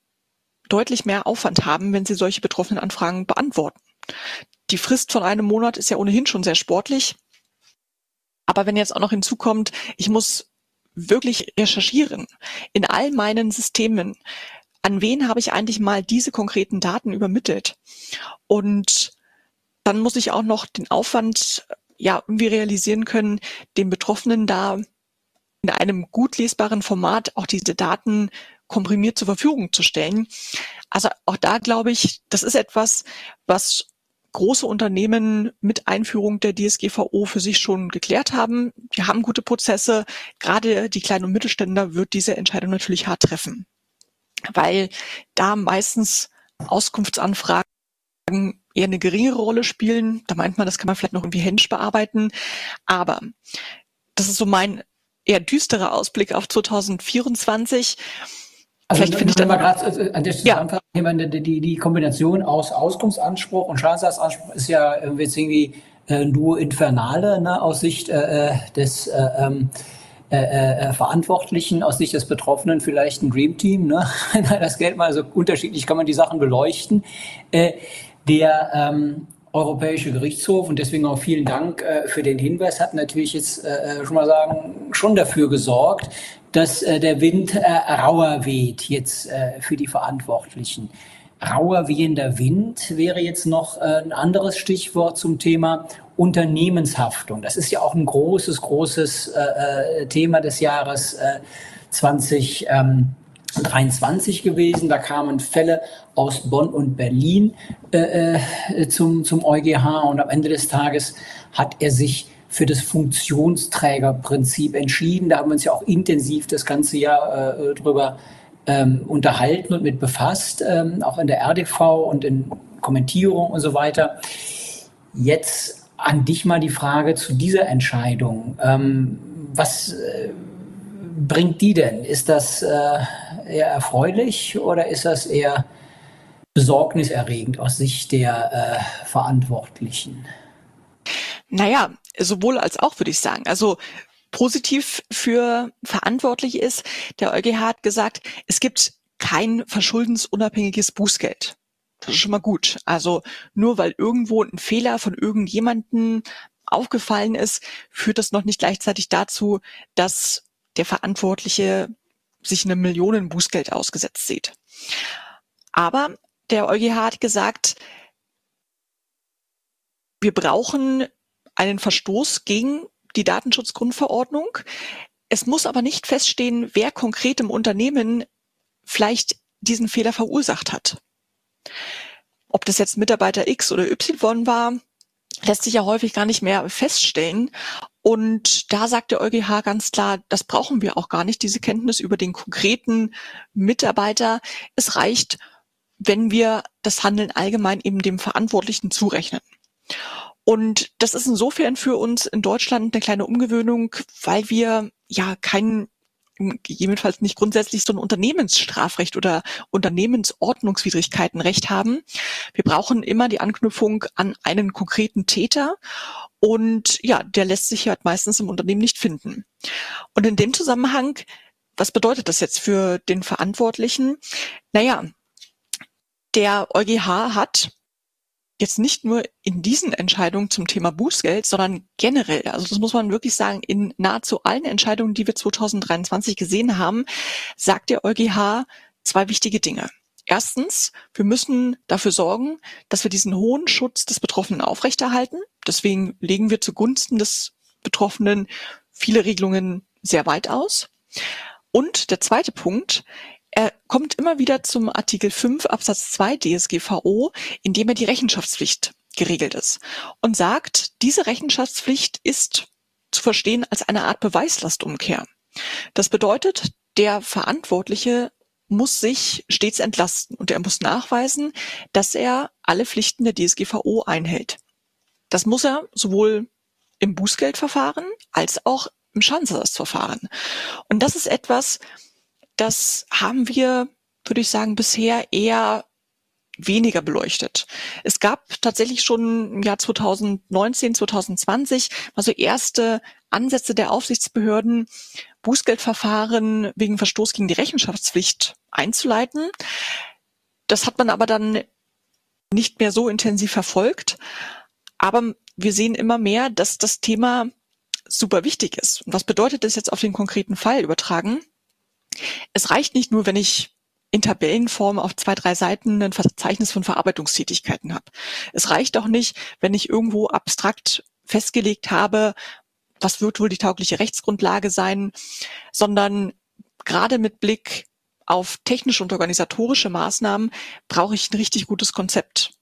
C: deutlich mehr Aufwand haben, wenn sie solche betroffenen Anfragen beantworten. Die Frist von einem Monat ist ja ohnehin schon sehr sportlich. Aber wenn jetzt auch noch hinzukommt, ich muss wirklich recherchieren in all meinen Systemen, an wen habe ich eigentlich mal diese konkreten Daten übermittelt? Und dann muss ich auch noch den Aufwand ja irgendwie realisieren können, den Betroffenen da in einem gut lesbaren Format auch diese Daten komprimiert zur Verfügung zu stellen. Also auch da glaube ich, das ist etwas, was große Unternehmen mit Einführung der DSGVO für sich schon geklärt haben. Die haben gute Prozesse. Gerade die kleinen und Mittelständler wird diese Entscheidung natürlich hart treffen, weil da meistens Auskunftsanfragen eher eine geringere Rolle spielen. Da meint man, das kann man vielleicht noch irgendwie händisch bearbeiten. Aber das ist so mein eher düsterer Ausblick auf 2024.
B: Also Vielleicht finde ich dann mal gerade äh, an der Stelle ja. die, die, die Kombination aus Auskunftsanspruch und Schadensersatzanspruch ist ja irgendwie äh, nur Infernale ne, aus Sicht äh, äh des äh, ähm, äh, äh, Verantwortlichen, aus Sicht des Betroffenen vielleicht ein Dream Team. Ne? das Geld mal so unterschiedlich kann man die Sachen beleuchten. Äh, der ähm, Europäische Gerichtshof und deswegen auch vielen Dank äh, für den Hinweis hat natürlich jetzt äh, schon mal sagen schon dafür gesorgt, dass äh, der Wind äh, rauer weht jetzt äh, für die Verantwortlichen. Rauer wehender Wind wäre jetzt noch äh, ein anderes Stichwort zum Thema Unternehmenshaftung. Das ist ja auch ein großes, großes äh, äh Thema des Jahres äh, 2023 gewesen. Da kamen Fälle aus Bonn und Berlin äh, äh zum, zum EuGH und am Ende des Tages hat er sich für das Funktionsträgerprinzip entschieden. Da haben wir uns ja auch intensiv das ganze Jahr äh, drüber ähm, unterhalten und mit befasst, ähm, auch in der RDV und in Kommentierung und so weiter. Jetzt an dich mal die Frage zu dieser Entscheidung. Ähm, was äh, bringt die denn? Ist das äh, eher erfreulich oder ist das eher besorgniserregend aus Sicht der äh, Verantwortlichen?
C: Naja, sowohl als auch, würde ich sagen. Also positiv für verantwortlich ist, der EuGH hat gesagt, es gibt kein verschuldensunabhängiges Bußgeld. Das ist schon mal gut. Also nur weil irgendwo ein Fehler von irgendjemanden aufgefallen ist, führt das noch nicht gleichzeitig dazu, dass der Verantwortliche sich einem Millionen Bußgeld ausgesetzt sieht. Aber der EuGH hat gesagt, wir brauchen einen Verstoß gegen die Datenschutzgrundverordnung. Es muss aber nicht feststehen, wer konkret im Unternehmen vielleicht diesen Fehler verursacht hat. Ob das jetzt Mitarbeiter X oder Y war, lässt sich ja häufig gar nicht mehr feststellen. Und da sagt der EuGH ganz klar, das brauchen wir auch gar nicht, diese Kenntnis über den konkreten Mitarbeiter. Es reicht, wenn wir das Handeln allgemein eben dem Verantwortlichen zurechnen. Und das ist insofern für uns in Deutschland eine kleine Umgewöhnung, weil wir ja keinen gegebenenfalls nicht grundsätzlich so ein Unternehmensstrafrecht oder Unternehmensordnungswidrigkeitenrecht haben. Wir brauchen immer die Anknüpfung an einen konkreten Täter und ja, der lässt sich halt meistens im Unternehmen nicht finden. Und in dem Zusammenhang, was bedeutet das jetzt für den Verantwortlichen? Naja, der EuGH hat jetzt nicht nur in diesen Entscheidungen zum Thema Bußgeld, sondern generell, also das muss man wirklich sagen, in nahezu allen Entscheidungen, die wir 2023 gesehen haben, sagt der EuGH zwei wichtige Dinge. Erstens, wir müssen dafür sorgen, dass wir diesen hohen Schutz des Betroffenen aufrechterhalten. Deswegen legen wir zugunsten des Betroffenen viele Regelungen sehr weit aus. Und der zweite Punkt, er kommt immer wieder zum Artikel 5 Absatz 2 DSGVO, in dem er die Rechenschaftspflicht geregelt ist und sagt, diese Rechenschaftspflicht ist zu verstehen als eine Art Beweislastumkehr. Das bedeutet, der Verantwortliche muss sich stets entlasten und er muss nachweisen, dass er alle Pflichten der DSGVO einhält. Das muss er sowohl im Bußgeldverfahren als auch im Schadensersatzverfahren. Und das ist etwas, das haben wir, würde ich sagen, bisher eher weniger beleuchtet. Es gab tatsächlich schon im Jahr 2019, 2020 also erste Ansätze der Aufsichtsbehörden, Bußgeldverfahren wegen Verstoß gegen die Rechenschaftspflicht einzuleiten. Das hat man aber dann nicht mehr so intensiv verfolgt. Aber wir sehen immer mehr, dass das Thema super wichtig ist. Und was bedeutet das jetzt auf den konkreten Fall übertragen? Es reicht nicht nur, wenn ich in Tabellenform auf zwei, drei Seiten ein Verzeichnis von Verarbeitungstätigkeiten habe. Es reicht auch nicht, wenn ich irgendwo abstrakt festgelegt habe, was wird wohl die taugliche Rechtsgrundlage sein, sondern gerade mit Blick auf technische und organisatorische Maßnahmen brauche ich ein richtig gutes Konzept.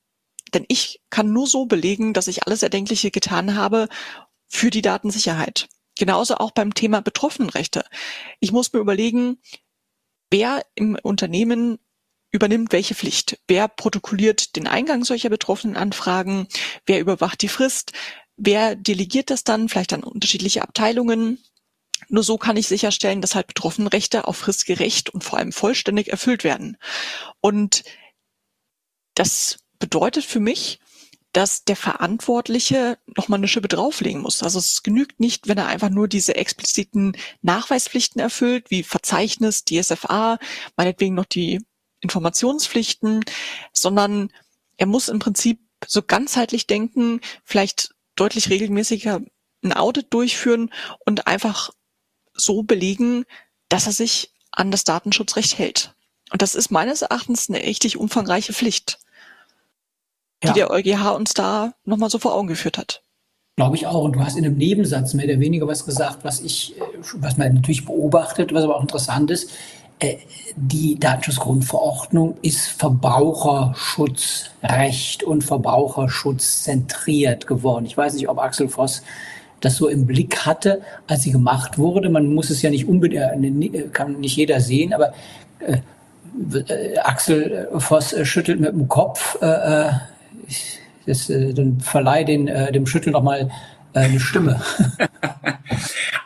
C: Denn ich kann nur so belegen, dass ich alles Erdenkliche getan habe für die Datensicherheit. Genauso auch beim Thema Betroffenenrechte. Ich muss mir überlegen, wer im Unternehmen übernimmt welche Pflicht? Wer protokolliert den Eingang solcher betroffenen Anfragen? Wer überwacht die Frist? Wer delegiert das dann vielleicht an unterschiedliche Abteilungen? Nur so kann ich sicherstellen, dass halt Betroffenenrechte auch fristgerecht und vor allem vollständig erfüllt werden. Und das bedeutet für mich, dass der Verantwortliche nochmal eine Schippe drauflegen muss. Also es genügt nicht, wenn er einfach nur diese expliziten Nachweispflichten erfüllt, wie Verzeichnis, DSFA, meinetwegen noch die Informationspflichten, sondern er muss im Prinzip so ganzheitlich denken, vielleicht deutlich regelmäßiger ein Audit durchführen und einfach so belegen, dass er sich an das Datenschutzrecht hält. Und das ist meines Erachtens eine richtig umfangreiche Pflicht die ja. der EuGH uns da nochmal so vor Augen geführt hat.
B: Glaube ich auch. Und du hast in einem Nebensatz mehr oder weniger was gesagt, was ich, äh, was man natürlich beobachtet, was aber auch interessant ist. Äh, die Datenschutzgrundverordnung ist Verbraucherschutzrecht und Verbraucherschutz zentriert geworden. Ich weiß nicht, ob Axel Voss das so im Blick hatte, als sie gemacht wurde. Man muss es ja nicht unbedingt, äh, kann nicht jeder sehen, aber Axel Voss schüttelt mit dem Kopf. Äh, ich, das, äh, dann verleih den, äh, dem Schüttel noch mal äh, eine Stimme.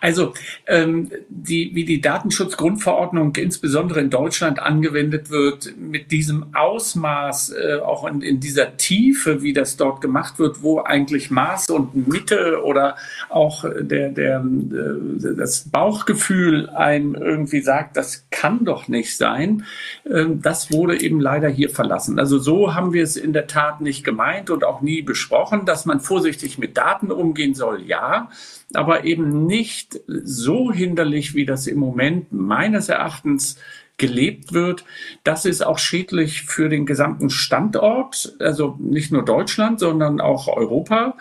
E: Also ähm, die, wie die Datenschutzgrundverordnung insbesondere in Deutschland angewendet wird, mit diesem Ausmaß, äh, auch in, in dieser Tiefe, wie das dort gemacht wird, wo eigentlich Maß und Mitte oder auch der, der, äh, das Bauchgefühl einem irgendwie sagt, das kann doch nicht sein, äh, das wurde eben leider hier verlassen. Also so haben wir es in der Tat nicht gemeint und auch nie besprochen, dass man vorsichtig mit Daten umgehen soll, ja aber eben nicht so hinderlich, wie das im Moment meines Erachtens gelebt wird. Das ist auch schädlich für den gesamten Standort, also nicht nur Deutschland, sondern auch Europa,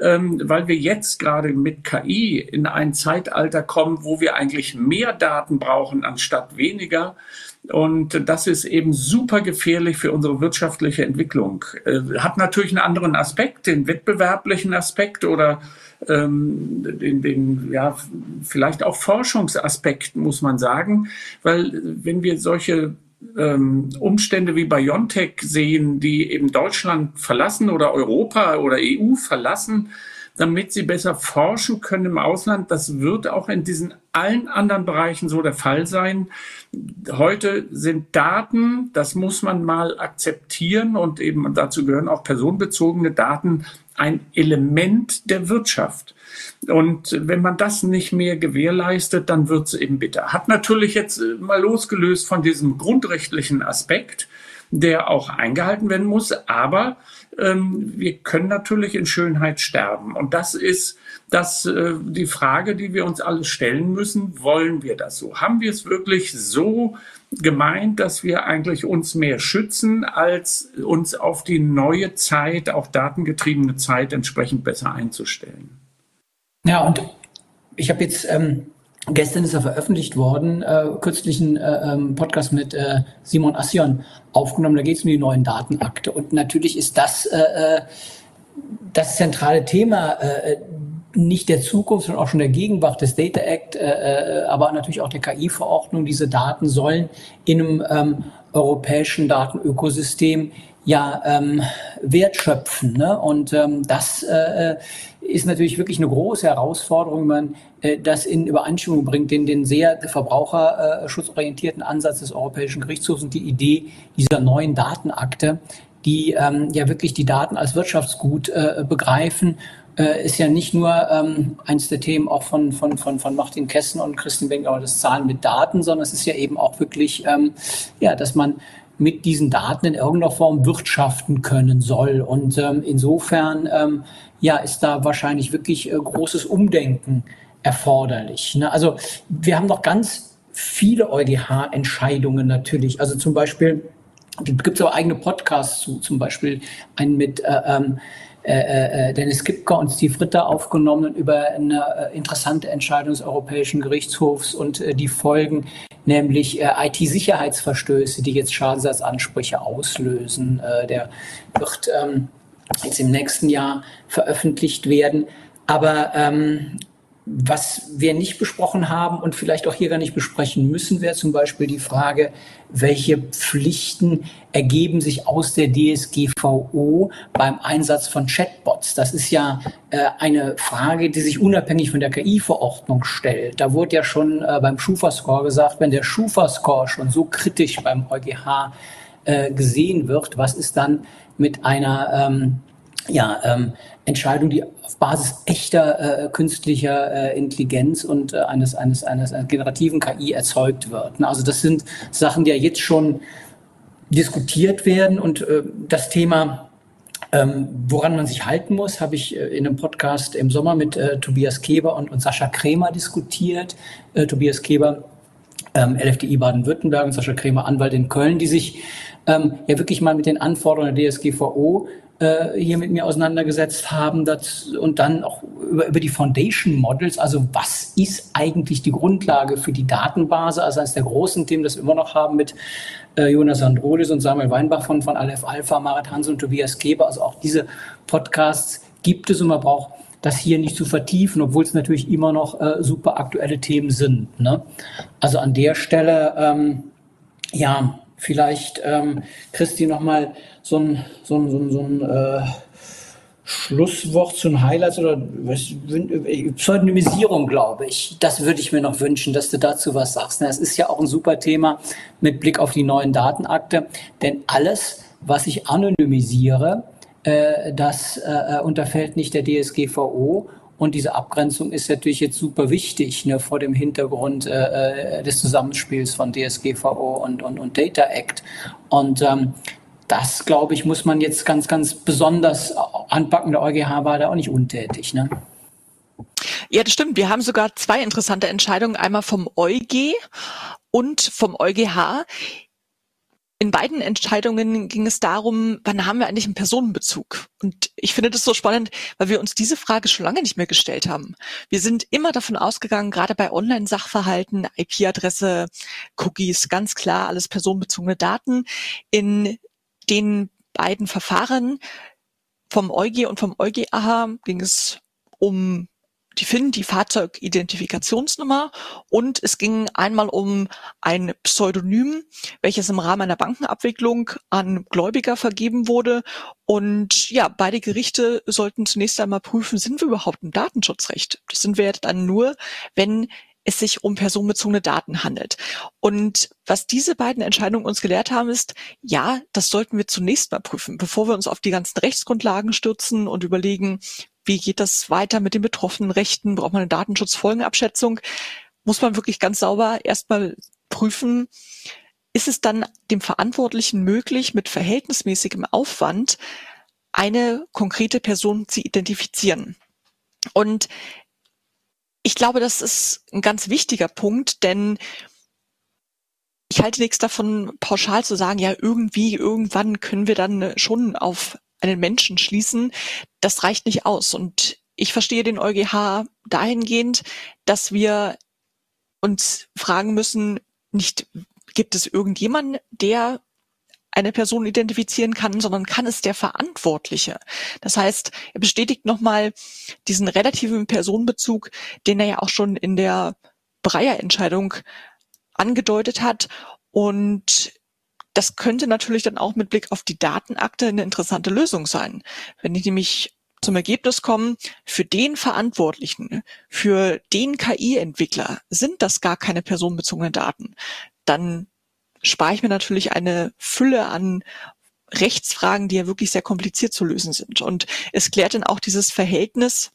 E: ähm, weil wir jetzt gerade mit KI in ein Zeitalter kommen, wo wir eigentlich mehr Daten brauchen anstatt weniger. Und das ist eben super gefährlich für unsere wirtschaftliche Entwicklung. Äh, hat natürlich einen anderen Aspekt, den wettbewerblichen Aspekt oder ähm, den, den, ja, vielleicht auch Forschungsaspekt, muss man sagen. Weil wenn wir solche ähm, Umstände wie BioNTech sehen, die eben Deutschland verlassen oder Europa oder EU verlassen, damit sie besser forschen können im Ausland. Das wird auch in diesen allen anderen Bereichen so der Fall sein. Heute sind Daten, das muss man mal akzeptieren und eben dazu gehören auch personenbezogene Daten, ein Element der Wirtschaft. Und wenn man das nicht mehr gewährleistet, dann wird es eben bitter. Hat natürlich jetzt äh, mal losgelöst von diesem grundrechtlichen Aspekt, der auch eingehalten werden muss, aber ähm, wir können natürlich in Schönheit sterben. Und das ist das, äh, die Frage, die wir uns alle stellen müssen. Wollen wir das so? Haben wir es wirklich so gemeint, dass wir eigentlich uns mehr schützen, als uns auf die neue Zeit, auch datengetriebene Zeit entsprechend besser einzustellen?
B: Ja, und ich habe jetzt ähm, Gestern ist er veröffentlicht worden, äh, kürzlich ein äh, ähm, Podcast mit äh, Simon Assion aufgenommen. Da geht es um die neuen Datenakte. Und natürlich ist das äh, äh, das zentrale Thema äh, nicht der Zukunft, sondern auch schon der Gegenwart des Data Act, äh, äh aber natürlich auch der KI-Verordnung. Diese Daten sollen in einem ähm, europäischen Datenökosystem ja ähm, Wert. Ne? Und ähm, das äh, ist natürlich wirklich eine große Herausforderung, wenn man äh, das in Übereinstimmung bringt, den, den sehr verbraucherschutzorientierten Ansatz des Europäischen Gerichtshofs und die Idee dieser neuen Datenakte, die ähm, ja wirklich die Daten als Wirtschaftsgut äh, begreifen äh, ist ja nicht nur ähm, eins der Themen auch von, von, von, von Martin Kessen und Christian Benkauer, das Zahlen mit Daten, sondern es ist ja eben auch wirklich, ähm, ja, dass man mit diesen Daten in irgendeiner Form wirtschaften können soll. Und ähm, insofern ähm, ja, ist da wahrscheinlich wirklich äh, großes Umdenken erforderlich. Ne? Also wir haben noch ganz viele EuGH-Entscheidungen natürlich. Also zum Beispiel gibt es auch eigene Podcasts zu, zum Beispiel einen mit äh, ähm, äh, äh, Dennis Kipker und Steve Ritter aufgenommen über eine äh, interessante Entscheidung des Europäischen Gerichtshofs und äh, die Folgen, nämlich äh, IT-Sicherheitsverstöße, die jetzt Schadensersatzansprüche auslösen. Äh, der wird ähm, jetzt im nächsten Jahr veröffentlicht werden. Aber ähm, was wir nicht besprochen haben und vielleicht auch hier gar nicht besprechen müssen, wäre zum Beispiel die Frage, welche Pflichten ergeben sich aus der DSGVO beim Einsatz von Chatbots? Das ist ja äh, eine Frage, die sich unabhängig von der KI-Verordnung stellt. Da wurde ja schon äh, beim Schufa-Score gesagt, wenn der Schufa-Score schon so kritisch beim EuGH äh, gesehen wird, was ist dann mit einer ähm, ja, ähm, Entscheidung, die auf Basis echter äh, künstlicher äh, Intelligenz und äh, eines, eines, eines, eines generativen KI erzeugt wird. Also das sind Sachen, die ja jetzt schon diskutiert werden und äh, das Thema ähm, woran man sich halten muss, habe ich äh, in einem Podcast im Sommer mit äh, Tobias Keber und, und Sascha Krämer diskutiert. Äh, Tobias Keber, ähm, LFDI Baden-Württemberg und Sascha Krämer, Anwalt in Köln, die sich ähm, ja wirklich mal mit den Anforderungen der DSGVO äh, hier mit mir auseinandergesetzt haben das, und dann auch über, über die Foundation Models, also was ist eigentlich die Grundlage für die Datenbase, also eines der großen Themen, das wir immer noch haben mit äh, Jonas Androlis und Samuel Weinbach von, von Aleph Alpha, Marit Hansen und Tobias Keber, also auch diese Podcasts gibt es und man braucht das hier nicht zu vertiefen, obwohl es natürlich immer noch äh, super aktuelle Themen sind. Ne? Also an der Stelle, ähm, ja, vielleicht ähm, Christi nochmal so ein, so ein, so ein, so ein äh, Schlusswort zu den Highlights oder was, Pseudonymisierung, glaube ich. Das würde ich mir noch wünschen, dass du dazu was sagst. Das ist ja auch ein super Thema mit Blick auf die neuen Datenakte, denn alles, was ich anonymisiere, äh, das äh, unterfällt nicht der DSGVO und diese Abgrenzung ist natürlich jetzt super wichtig ne, vor dem Hintergrund äh, äh des Zusammenspiels von DSGVO und, und, und Data Act. Und ähm, das, glaube ich, muss man jetzt ganz, ganz besonders anpacken. Der EuGH war da auch nicht untätig. Ne?
C: Ja, das stimmt. Wir haben sogar zwei interessante Entscheidungen, einmal vom EuG und vom EuGH. In beiden Entscheidungen ging es darum, wann haben wir eigentlich einen Personenbezug? Und ich finde das so spannend, weil wir uns diese Frage schon lange nicht mehr gestellt haben. Wir sind immer davon ausgegangen, gerade bei Online-Sachverhalten, IP-Adresse, Cookies, ganz klar, alles personenbezogene Daten. In den beiden Verfahren vom EuG und vom EuGH ging es um die finden die Fahrzeugidentifikationsnummer und es ging einmal um ein Pseudonym, welches im Rahmen einer Bankenabwicklung an Gläubiger vergeben wurde. Und ja, beide Gerichte sollten zunächst einmal prüfen, sind wir überhaupt im Datenschutzrecht? Das sind wir dann nur, wenn es sich um personenbezogene Daten handelt. Und was diese beiden Entscheidungen uns gelehrt haben, ist, ja, das sollten wir zunächst mal prüfen, bevor wir uns auf die ganzen Rechtsgrundlagen stürzen und überlegen, wie geht das weiter mit den betroffenen Rechten? Braucht man eine Datenschutzfolgenabschätzung? Muss man wirklich ganz sauber erstmal prüfen, ist es dann dem Verantwortlichen möglich, mit verhältnismäßigem Aufwand eine konkrete Person zu identifizieren? Und ich glaube, das ist ein ganz wichtiger Punkt, denn ich halte nichts davon, pauschal zu sagen, ja, irgendwie, irgendwann können wir dann schon auf einen Menschen schließen, das reicht nicht aus. Und ich verstehe den EuGH dahingehend, dass wir uns fragen müssen, nicht gibt es irgendjemanden, der eine Person identifizieren kann, sondern kann es der Verantwortliche. Das heißt, er bestätigt nochmal diesen relativen Personenbezug, den er ja auch schon in der Breyer-Entscheidung angedeutet hat. Und das könnte natürlich dann auch mit Blick auf die Datenakte eine interessante Lösung sein. Wenn ich nämlich zum Ergebnis kommen, für den Verantwortlichen, für den KI-Entwickler sind das gar keine personenbezogenen Daten, dann spare ich mir natürlich eine Fülle an Rechtsfragen, die ja wirklich sehr kompliziert zu lösen sind. Und es klärt dann auch dieses Verhältnis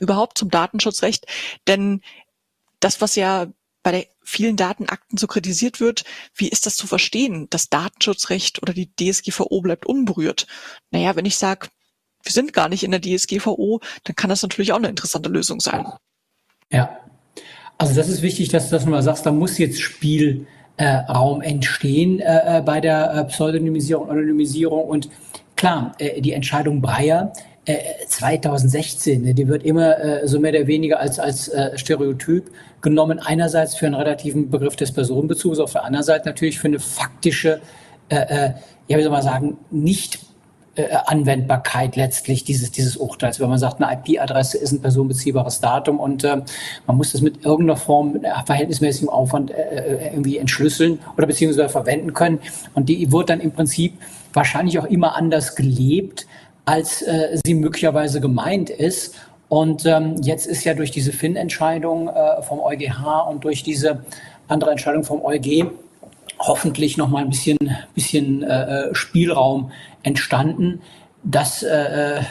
C: überhaupt zum Datenschutzrecht, denn das, was ja bei der vielen Datenakten so kritisiert wird, wie ist das zu verstehen? Das Datenschutzrecht oder die DSGVO bleibt unberührt. Naja, wenn ich sage, wir sind gar nicht in der DSGVO, dann kann das natürlich auch eine interessante Lösung sein.
B: Ja. Also das ist wichtig, dass, du mal sagst, da muss jetzt Spielraum äh, entstehen äh, äh, bei der äh, Pseudonymisierung, Anonymisierung. Und klar, äh, die Entscheidung Breyer 2016, äh, ne, die wird immer so mehr oder weniger als, als Stereotyp genommen. Einerseits für einen relativen Begriff des Personenbezugs, auf der anderen Seite natürlich für eine faktische, ja, wie soll man sagen, nicht äh, Anwendbarkeit letztlich dieses, dieses Urteils. Wenn man sagt, eine IP-Adresse ist ein personenbeziehbares Datum und äh, man muss das mit irgendeiner Form, mit verhältnismäßigem Aufwand äh, äh, irgendwie entschlüsseln oder beziehungsweise verwenden können. Und die wird dann im Prinzip wahrscheinlich auch immer anders gelebt, als äh, sie möglicherweise gemeint ist. Und ähm, jetzt ist ja durch diese FIN-Entscheidung äh, vom EuGH und durch diese andere Entscheidung vom EuG hoffentlich noch mal ein bisschen, bisschen äh, Spielraum entstanden. Das äh, äh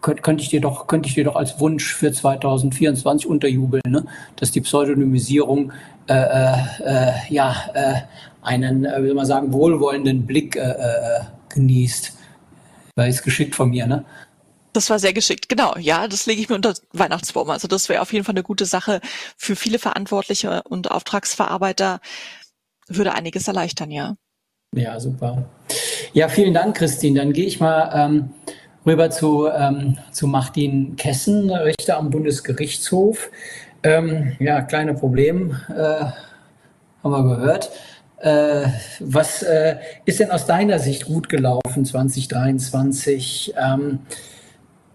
B: könnte, könnte ich dir doch könnte ich dir doch als Wunsch für 2024 unterjubeln, ne? dass die Pseudonymisierung äh, äh, äh, ja äh, einen, äh, wie soll man sagen, wohlwollenden Blick äh, äh, genießt. War jetzt geschickt von mir, ne?
C: Das war sehr geschickt, genau. Ja, das lege ich mir unter Weihnachtsbaum. Also das wäre auf jeden Fall eine gute Sache für viele Verantwortliche und Auftragsverarbeiter. Würde einiges erleichtern, ja.
B: Ja, super. Ja, vielen Dank, Christine. Dann gehe ich mal ähm, rüber zu, ähm, zu Martin Kessen, Richter am Bundesgerichtshof. Ähm, ja, kleine Problem, äh, haben wir gehört. Äh, was äh, ist denn aus deiner Sicht gut gelaufen 2023? Ähm,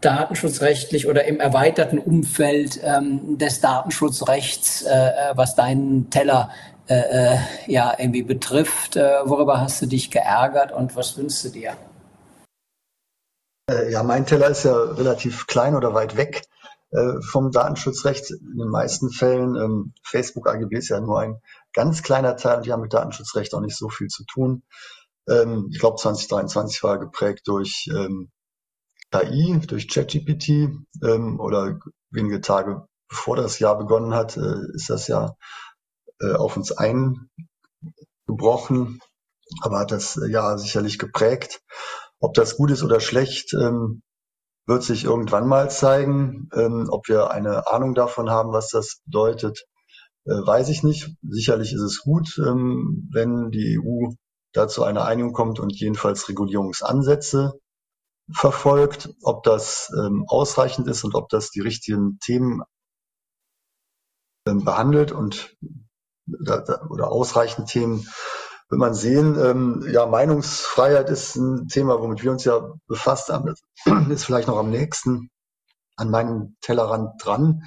B: datenschutzrechtlich oder im erweiterten Umfeld ähm, des Datenschutzrechts, äh, äh was deinen Teller äh, äh, ja irgendwie betrifft. Worüber hast du dich geärgert und was wünschst du dir?
D: Ja, mein Teller ist ja relativ klein oder weit weg vom Datenschutzrecht. In den meisten Fällen, ähm, Facebook AGB ist ja nur ein ganz kleiner Teil und die haben mit Datenschutzrecht auch nicht so viel zu tun. Ähm, ich glaube, 2023 war geprägt durch ähm, KI, durch ChatGPT ähm, oder wenige Tage bevor das Jahr begonnen hat, äh, ist das ja äh, auf uns eingebrochen, aber hat das äh, ja sicherlich geprägt. Ob das gut ist oder schlecht, ähm, wird sich irgendwann mal zeigen. Ähm, ob wir eine Ahnung davon haben, was das bedeutet, weiß ich nicht. Sicherlich ist es gut, ähm, wenn die EU dazu eine Einigung kommt und jedenfalls Regulierungsansätze verfolgt. Ob das ähm, ausreichend ist und ob das die richtigen Themen ähm, behandelt und oder ausreichend Themen wird man sehen. Ja, Meinungsfreiheit ist ein Thema, womit wir uns ja befasst haben. Das ist vielleicht noch am nächsten an meinem Tellerrand dran.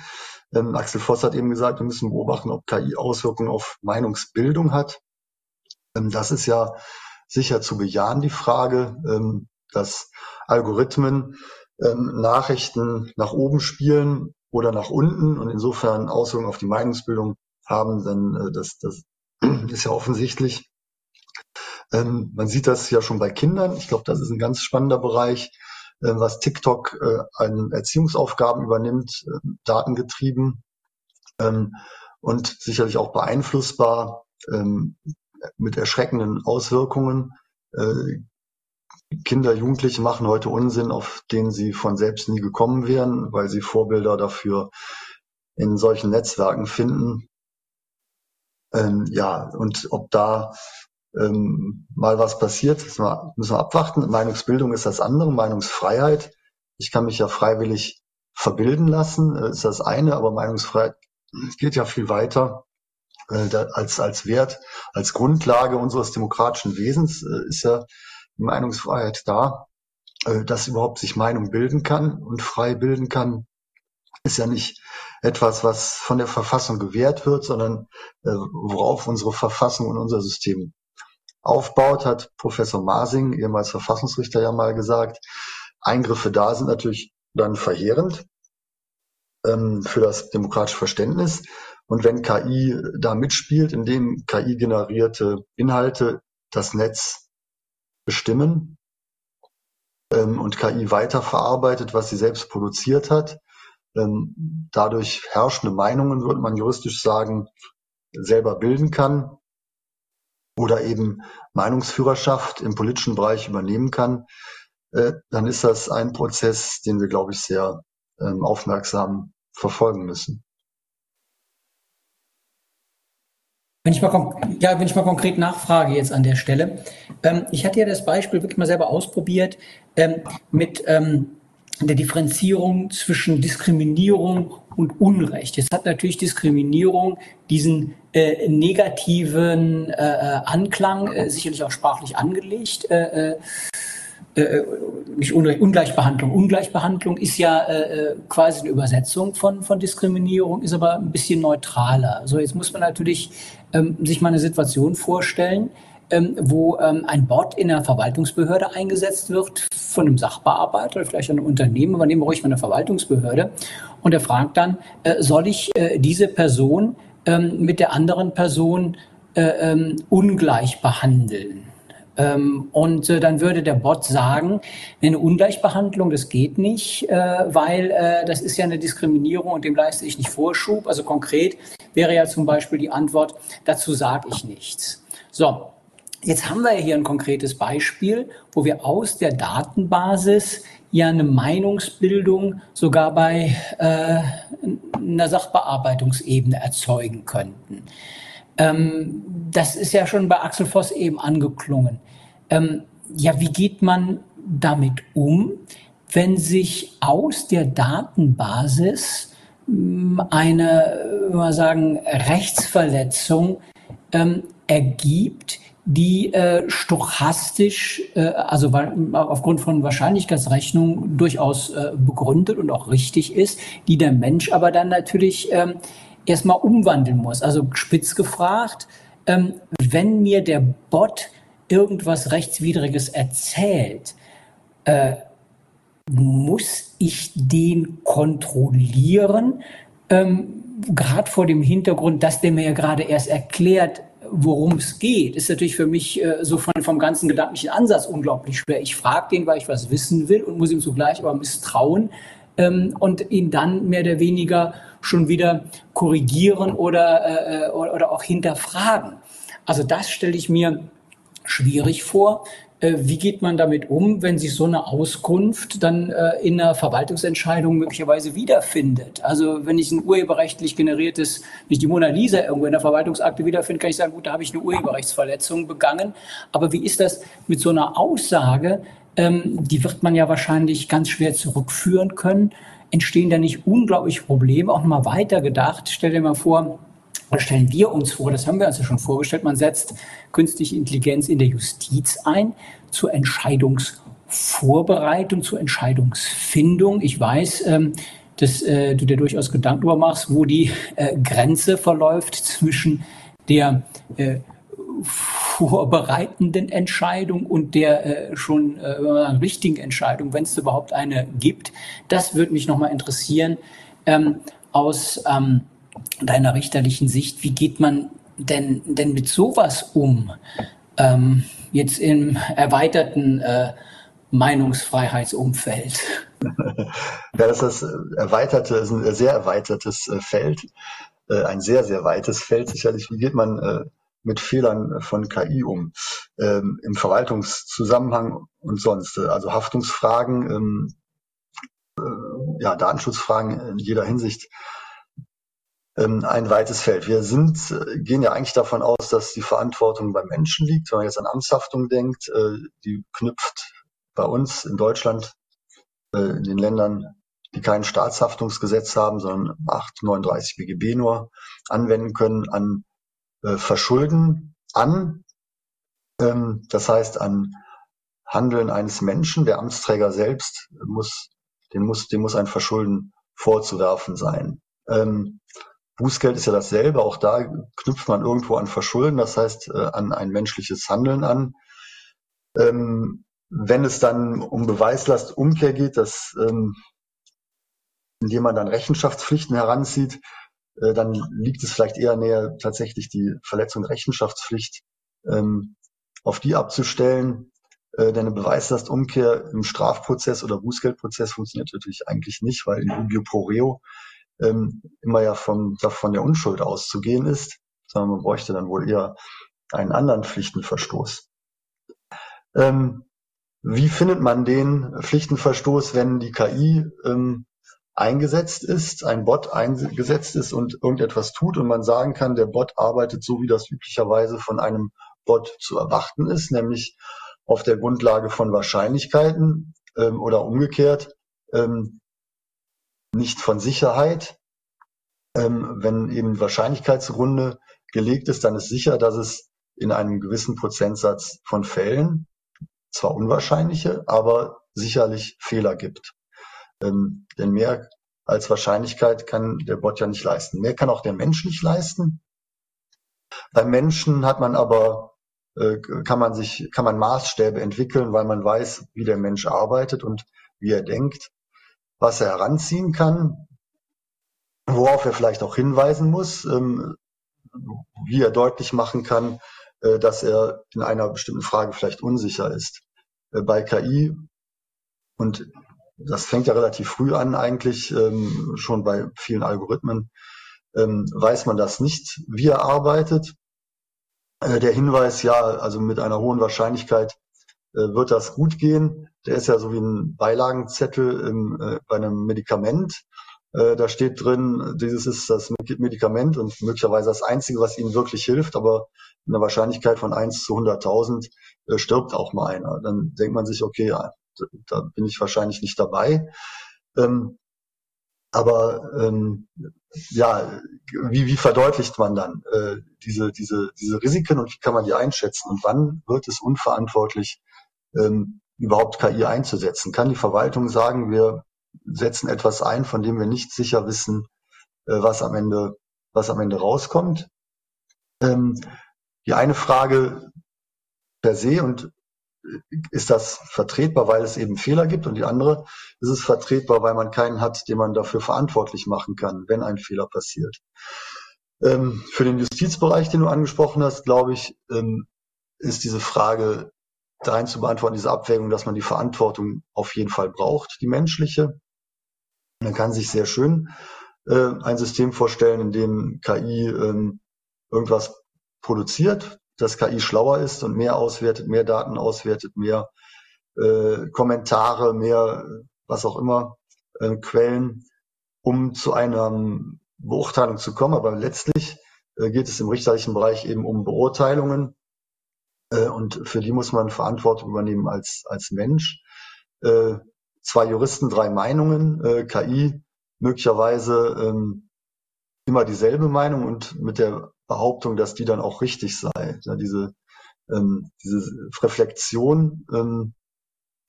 D: Ähm, Axel Voss hat eben gesagt, wir müssen beobachten, ob KI Auswirkungen auf Meinungsbildung hat. Ähm, das ist ja sicher zu bejahen, die Frage, ähm, dass Algorithmen ähm, Nachrichten nach oben spielen oder nach unten und insofern Auswirkungen auf die Meinungsbildung haben, dann äh, das, das ist ja offensichtlich. Ähm, man sieht das ja schon bei Kindern. Ich glaube, das ist ein ganz spannender Bereich, was TikTok äh, an Erziehungsaufgaben übernimmt, äh, datengetrieben ähm, und sicherlich auch beeinflussbar ähm, mit erschreckenden Auswirkungen. Äh, Kinder, Jugendliche machen heute Unsinn, auf den sie von selbst nie gekommen wären, weil sie Vorbilder dafür in solchen Netzwerken finden. Ähm, ja, und ob da ähm, mal was passiert, müssen wir, müssen wir abwarten. Meinungsbildung ist das andere, Meinungsfreiheit. Ich kann mich ja freiwillig verbilden lassen, äh, ist das eine, aber Meinungsfreiheit geht ja viel weiter äh, als, als Wert, als Grundlage unseres demokratischen Wesens äh, ist ja die Meinungsfreiheit da, äh, dass überhaupt sich Meinung bilden kann und frei bilden kann, ist ja nicht etwas, was von der Verfassung gewährt wird, sondern äh, worauf unsere Verfassung und unser System aufbaut, hat Professor Masing, ehemals Verfassungsrichter, ja mal gesagt. Eingriffe da sind natürlich dann verheerend ähm, für das demokratische Verständnis. Und wenn KI da mitspielt, indem KI generierte Inhalte das Netz bestimmen ähm, und KI weiterverarbeitet, was sie selbst produziert hat, ähm, dadurch herrschende Meinungen, würde man juristisch sagen, selber bilden kann oder eben Meinungsführerschaft im politischen Bereich übernehmen kann, äh, dann ist das ein Prozess, den wir, glaube ich, sehr ähm, aufmerksam verfolgen müssen.
B: Wenn ich mal, ja, wenn ich mal konkret nachfrage jetzt an der Stelle. Ähm, ich hatte ja das Beispiel wirklich mal selber ausprobiert ähm, mit der Differenzierung zwischen Diskriminierung und Unrecht. Jetzt hat natürlich Diskriminierung diesen äh, negativen äh, äh Anklang, äh, sicherlich auch sprachlich angelegt. Äh, äh nicht Ungleichbehandlung. Ungleichbehandlung ist ja quasi eine Übersetzung von, von Diskriminierung, ist aber ein bisschen neutraler. So, jetzt muss man natürlich ähm, sich mal eine Situation vorstellen, ähm, wo ähm, ein Bot in einer Verwaltungsbehörde eingesetzt wird von einem Sachbearbeiter oder vielleicht einem Unternehmen, aber nehmen ruhig mal eine Verwaltungsbehörde. Und er fragt dann, äh, soll ich äh, diese Person ähm, mit der anderen Person äh, ähm, ungleich behandeln? Ähm, und äh, dann würde der Bot sagen, eine Ungleichbehandlung, das geht nicht, äh, weil das ist ja eine Diskriminierung und dem leiste ich nicht Vorschub. Also konkret wäre ja zum Beispiel die Antwort, dazu sage ich nichts. So, jetzt haben wir hier ein konkretes Beispiel, wo wir aus der Datenbasis ja eine Meinungsbildung sogar bei äh, einer Sachbearbeitungsebene erzeugen könnten. Ähm, das ist ja schon bei Axel Voss eben angeklungen. Ähm, ja, wie geht man damit um, wenn sich aus der Datenbasis ähm, eine, wir sagen, Rechtsverletzung ähm, ergibt, die äh, stochastisch, äh, also aufgrund von Wahrscheinlichkeitsrechnung durchaus äh, begründet und auch richtig ist, die der Mensch aber dann natürlich ähm, erstmal umwandeln muss. Also spitz gefragt, ähm, wenn mir der Bot irgendwas Rechtswidriges erzählt, äh, muss ich den kontrollieren? Ähm, gerade vor dem Hintergrund, dass der mir ja gerade erst erklärt, worum es geht, ist natürlich für mich äh, so von, vom ganzen gedanklichen Ansatz unglaublich schwer. Ich frage den, weil ich was wissen will und muss ihm zugleich aber misstrauen ähm, und ihn dann mehr oder weniger schon wieder korrigieren oder, äh, oder auch hinterfragen. Also das stelle ich mir schwierig vor. Äh, wie geht man damit um, wenn sich so eine Auskunft dann äh, in einer Verwaltungsentscheidung möglicherweise wiederfindet? Also wenn ich ein urheberrechtlich generiertes, nicht die Mona Lisa irgendwo in der Verwaltungsakte wiederfinde, kann ich sagen, gut, da habe ich eine Urheberrechtsverletzung begangen. Aber wie ist das mit so einer Aussage? Ähm, die wird man ja wahrscheinlich ganz schwer zurückführen können. Entstehen da nicht unglaubliche Probleme? Auch nochmal weiter gedacht. Stell dir mal vor, oder stellen wir uns vor, das haben wir ja schon vorgestellt, man setzt künstliche Intelligenz in der Justiz ein zur Entscheidungsvorbereitung, zur Entscheidungsfindung. Ich weiß, ähm, dass äh, du dir durchaus Gedanken darüber machst, wo die äh, Grenze verläuft zwischen der äh, vorbereitenden Entscheidung und der äh, schon äh, richtigen Entscheidung, wenn es überhaupt eine gibt. Das würde mich nochmal interessieren ähm, aus ähm, deiner richterlichen Sicht, wie geht man denn, denn mit sowas um? Ähm, jetzt im erweiterten äh, Meinungsfreiheitsumfeld?
D: Ja, das ist das erweiterte, ist ein sehr erweitertes äh, Feld, äh, ein sehr, sehr weites Feld sicherlich. Wie geht man äh, mit Fehlern von KI um ähm, im Verwaltungszusammenhang und sonst? Also Haftungsfragen, ähm, ja, Datenschutzfragen in jeder Hinsicht ein weites Feld. Wir sind, äh, gehen ja eigentlich davon aus, dass die Verantwortung beim Menschen liegt. Wenn man jetzt an Amtshaftung denkt, äh, die knüpft bei uns in Deutschland, äh, in den Ländern, die kein Staatshaftungsgesetz haben, sondern 839 BGB nur anwenden können, an Verschulden an. Ähm, das heißt, an Handeln eines Menschen. Der Amtsträger selbst muss, dem muss, dem muss ein Verschulden vorzuwerfen sein. Ähm, Bußgeld ist ja dasselbe. Auch da knüpft man irgendwo an Verschulden, das heißt äh, an ein menschliches Handeln an. Ähm, wenn es dann um Beweislastumkehr geht, dass, ähm, indem man dann Rechenschaftspflichten heranzieht, äh, dann liegt es vielleicht eher näher, tatsächlich die Verletzung Rechenschaftspflicht ähm, auf die abzustellen. Äh, denn eine Beweislastumkehr im Strafprozess oder Bußgeldprozess funktioniert natürlich eigentlich nicht, weil in dubio pro reo ähm, immer ja von, von der Unschuld auszugehen ist, sondern man bräuchte dann wohl eher einen anderen Pflichtenverstoß. Ähm, wie findet man den Pflichtenverstoß, wenn die KI ähm, eingesetzt ist, ein Bot eingesetzt ist und irgendetwas tut und man sagen kann, der Bot arbeitet so, wie das üblicherweise von einem Bot zu erwarten ist, nämlich auf der Grundlage von Wahrscheinlichkeiten ähm, oder umgekehrt, ähm, nicht von Sicherheit. Ähm, wenn eben Wahrscheinlichkeit zugrunde gelegt ist, dann ist sicher, dass es in einem gewissen Prozentsatz von Fällen zwar unwahrscheinliche, aber sicherlich Fehler gibt. Ähm, denn mehr als Wahrscheinlichkeit kann der Bot ja nicht leisten. Mehr kann auch der Mensch nicht leisten. Beim Menschen hat man aber äh, kann man sich kann man Maßstäbe entwickeln, weil man weiß, wie der Mensch arbeitet und wie er denkt, was er heranziehen kann, worauf er vielleicht auch hinweisen muss, ähm, wie er deutlich machen kann, äh, dass er in einer bestimmten Frage vielleicht unsicher ist. Äh, bei KI und das fängt ja relativ früh an eigentlich, ähm, schon bei vielen Algorithmen, ähm, weiß man das nicht, wie er arbeitet. Äh, der Hinweis, ja, also mit einer hohen Wahrscheinlichkeit äh, wird das gut gehen. Der ist ja so wie ein Beilagenzettel im, äh, bei einem Medikament. Äh, da steht drin, dieses ist das Medikament und möglicherweise das Einzige, was Ihnen wirklich hilft, aber in einer Wahrscheinlichkeit von 1 zu 100.000 äh, stirbt auch mal einer. Dann denkt man sich, okay, ja, da bin ich wahrscheinlich nicht dabei. Ähm, aber ähm, ja, wie, wie verdeutlicht man dann äh, diese, diese, diese Risiken und wie kann man die einschätzen und wann wird es unverantwortlich, ähm, überhaupt KI einzusetzen? Kann die Verwaltung sagen, wir setzen etwas ein, von dem wir nicht sicher wissen, äh, was am Ende, was am Ende rauskommt? Ähm, die eine Frage per se und ist das vertretbar, weil es eben Fehler gibt und die andere ist es vertretbar, weil man keinen hat, den man dafür verantwortlich machen kann, wenn ein Fehler passiert. Ähm, für den Justizbereich, den du angesprochen hast, glaube ich, ähm, ist diese Frage dahin zu beantworten, diese Abwägung, dass man die Verantwortung auf jeden Fall braucht, die menschliche. Man kann sich sehr schön äh, ein System vorstellen, in dem KI ähm, irgendwas produziert, dass KI schlauer ist und mehr auswertet, mehr Daten auswertet, mehr äh, Kommentare, mehr was auch immer, äh, Quellen, um zu einer Beurteilung zu kommen. Aber letztlich äh, geht es im richterlichen Bereich eben um Beurteilungen und für die muss man Verantwortung übernehmen als, als Mensch. Äh, zwei Juristen, drei Meinungen, äh, KI möglicherweise ähm, immer dieselbe Meinung und mit der Behauptung, dass die dann auch richtig sei. Ja, diese, ähm, diese Reflexion, ähm,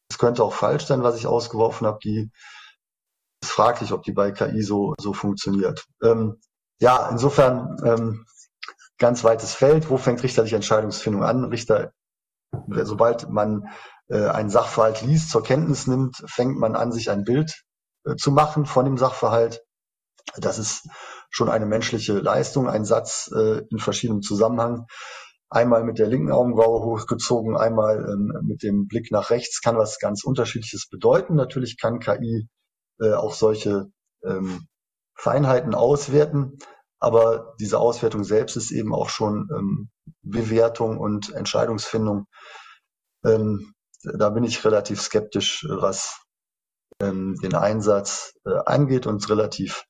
D: es könnte auch falsch sein, was ich ausgeworfen habe, die ist fraglich, ob die bei KI so, so funktioniert. Ähm, ja, insofern ähm, ganz weites Feld. Wo fängt richterliche Entscheidungsfindung an? Richter, sobald man äh, einen Sachverhalt liest, zur Kenntnis nimmt, fängt man an, sich ein Bild äh, zu machen von dem Sachverhalt. Das ist schon eine menschliche Leistung, ein Satz äh, in verschiedenem Zusammenhang. Einmal mit der linken Augenbraue hochgezogen, einmal ähm, mit dem Blick nach rechts kann was ganz Unterschiedliches bedeuten. Natürlich kann KI äh, auch solche ähm, Feinheiten auswerten, aber diese Auswertung selbst ist eben auch schon ähm, Bewertung und Entscheidungsfindung. Ähm, da bin ich relativ skeptisch, was ähm, den Einsatz äh, angeht und relativ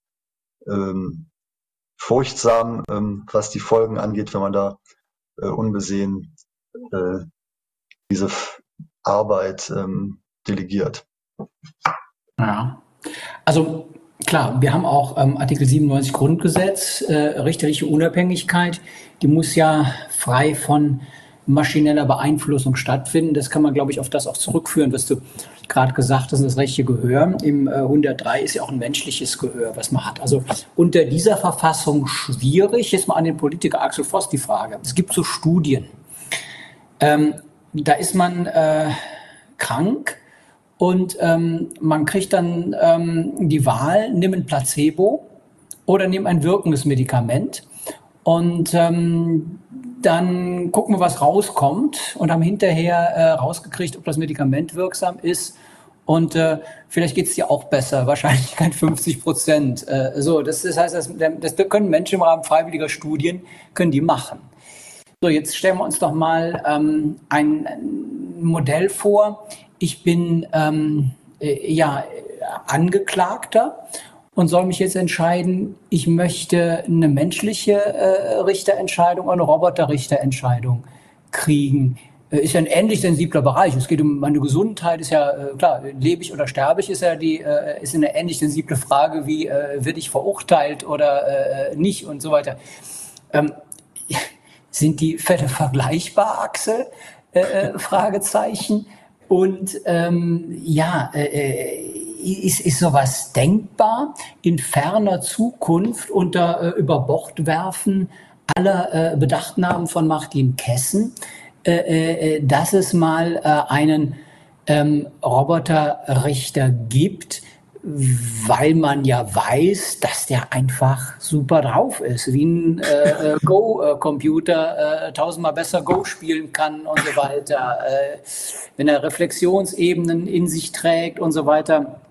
D: ähm, furchtsam, ähm, was die Folgen angeht, wenn man da äh, unbesehen äh, diese Arbeit ähm, delegiert.
B: Ja, also klar, wir haben auch ähm, Artikel 97 Grundgesetz, äh, richterliche Unabhängigkeit, die muss ja frei von maschineller Beeinflussung stattfinden. Das kann man, glaube ich, auf das auch zurückführen, was du gerade gesagt hast, das rechte Gehör. Im äh, 103 ist ja auch ein menschliches Gehör, was man hat. Also unter dieser Verfassung schwierig. Jetzt mal an den Politiker Axel Voss die Frage. Es gibt so Studien. Ähm, da ist man äh, krank und ähm, man kriegt dann ähm, die Wahl, nimm ein Placebo oder nimm ein wirkendes Medikament. Und ähm, dann gucken wir, was rauskommt und haben hinterher äh, rausgekriegt, ob das Medikament wirksam ist. Und äh, vielleicht geht es dir auch besser, wahrscheinlich kein 50 Prozent. Äh, so, das, das heißt, das, das können Menschen im Rahmen freiwilliger Studien, können die machen. So, jetzt stellen wir uns doch mal ähm, ein Modell vor. Ich bin ähm, äh, ja Angeklagter und soll mich jetzt entscheiden, ich möchte eine menschliche äh, Richterentscheidung oder eine Roboterrichterentscheidung kriegen. Äh, ist ja ein ähnlich sensibler Bereich. Es geht um meine Gesundheit, ist ja äh, klar, lebe ich oder sterbe ich, ist ja die, äh, ist eine ähnlich sensible Frage wie, äh, werde ich verurteilt oder äh, nicht und so weiter. Ähm, sind die Fälle vergleichbar, Axel? Äh, äh, Fragezeichen. Und ähm, ja, äh, äh, ist, ist sowas denkbar in ferner Zukunft unter äh, Überbordwerfen aller äh, Bedachtnahmen von Martin Kessen, äh, äh, dass es mal äh, einen ähm, Roboterrichter gibt, weil man ja weiß, dass der einfach super drauf ist, wie ein äh, äh Go-Computer äh, tausendmal besser Go spielen kann und so weiter, äh, wenn er Reflexionsebenen in sich trägt und so weiter.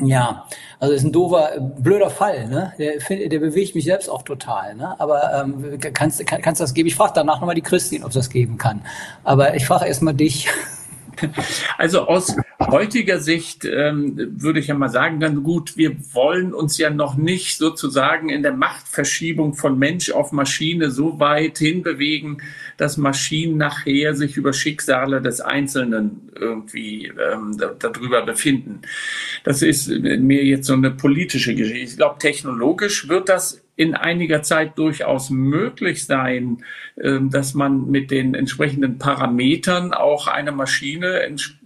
B: Ja, also ist ein doofer, blöder Fall, ne? Der, der bewegt mich selbst auch total, ne? Aber ähm, kannst, kann, kannst das geben? Ich frage danach nochmal die Christine, ob das geben kann. Aber ich frage erstmal dich.
E: Also aus heutiger Sicht ähm, würde ich ja mal sagen, dann gut, wir wollen uns ja noch nicht sozusagen in der Machtverschiebung von Mensch auf Maschine so weit hinbewegen, dass Maschinen nachher sich über Schicksale des Einzelnen irgendwie ähm, darüber befinden. Das ist mir jetzt so eine politische Geschichte. Ich glaube, technologisch wird das in einiger Zeit durchaus möglich sein, ähm, dass man mit den entsprechenden Parametern auch eine Maschine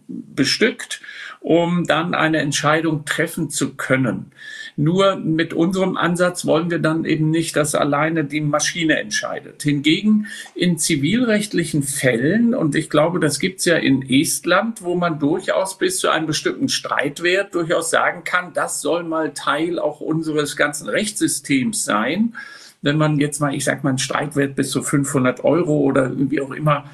E: bestückt, um dann eine Entscheidung treffen zu können. Nur mit unserem Ansatz wollen wir dann eben nicht, dass alleine die Maschine entscheidet. Hingegen in zivilrechtlichen Fällen, und ich glaube, das gibt's ja in Estland, wo man durchaus bis zu einem bestimmten Streitwert durchaus sagen kann, das soll mal Teil auch unseres ganzen Rechtssystems sein wenn man jetzt mal, ich sag mal, einen Streitwert bis zu 500 Euro oder wie auch immer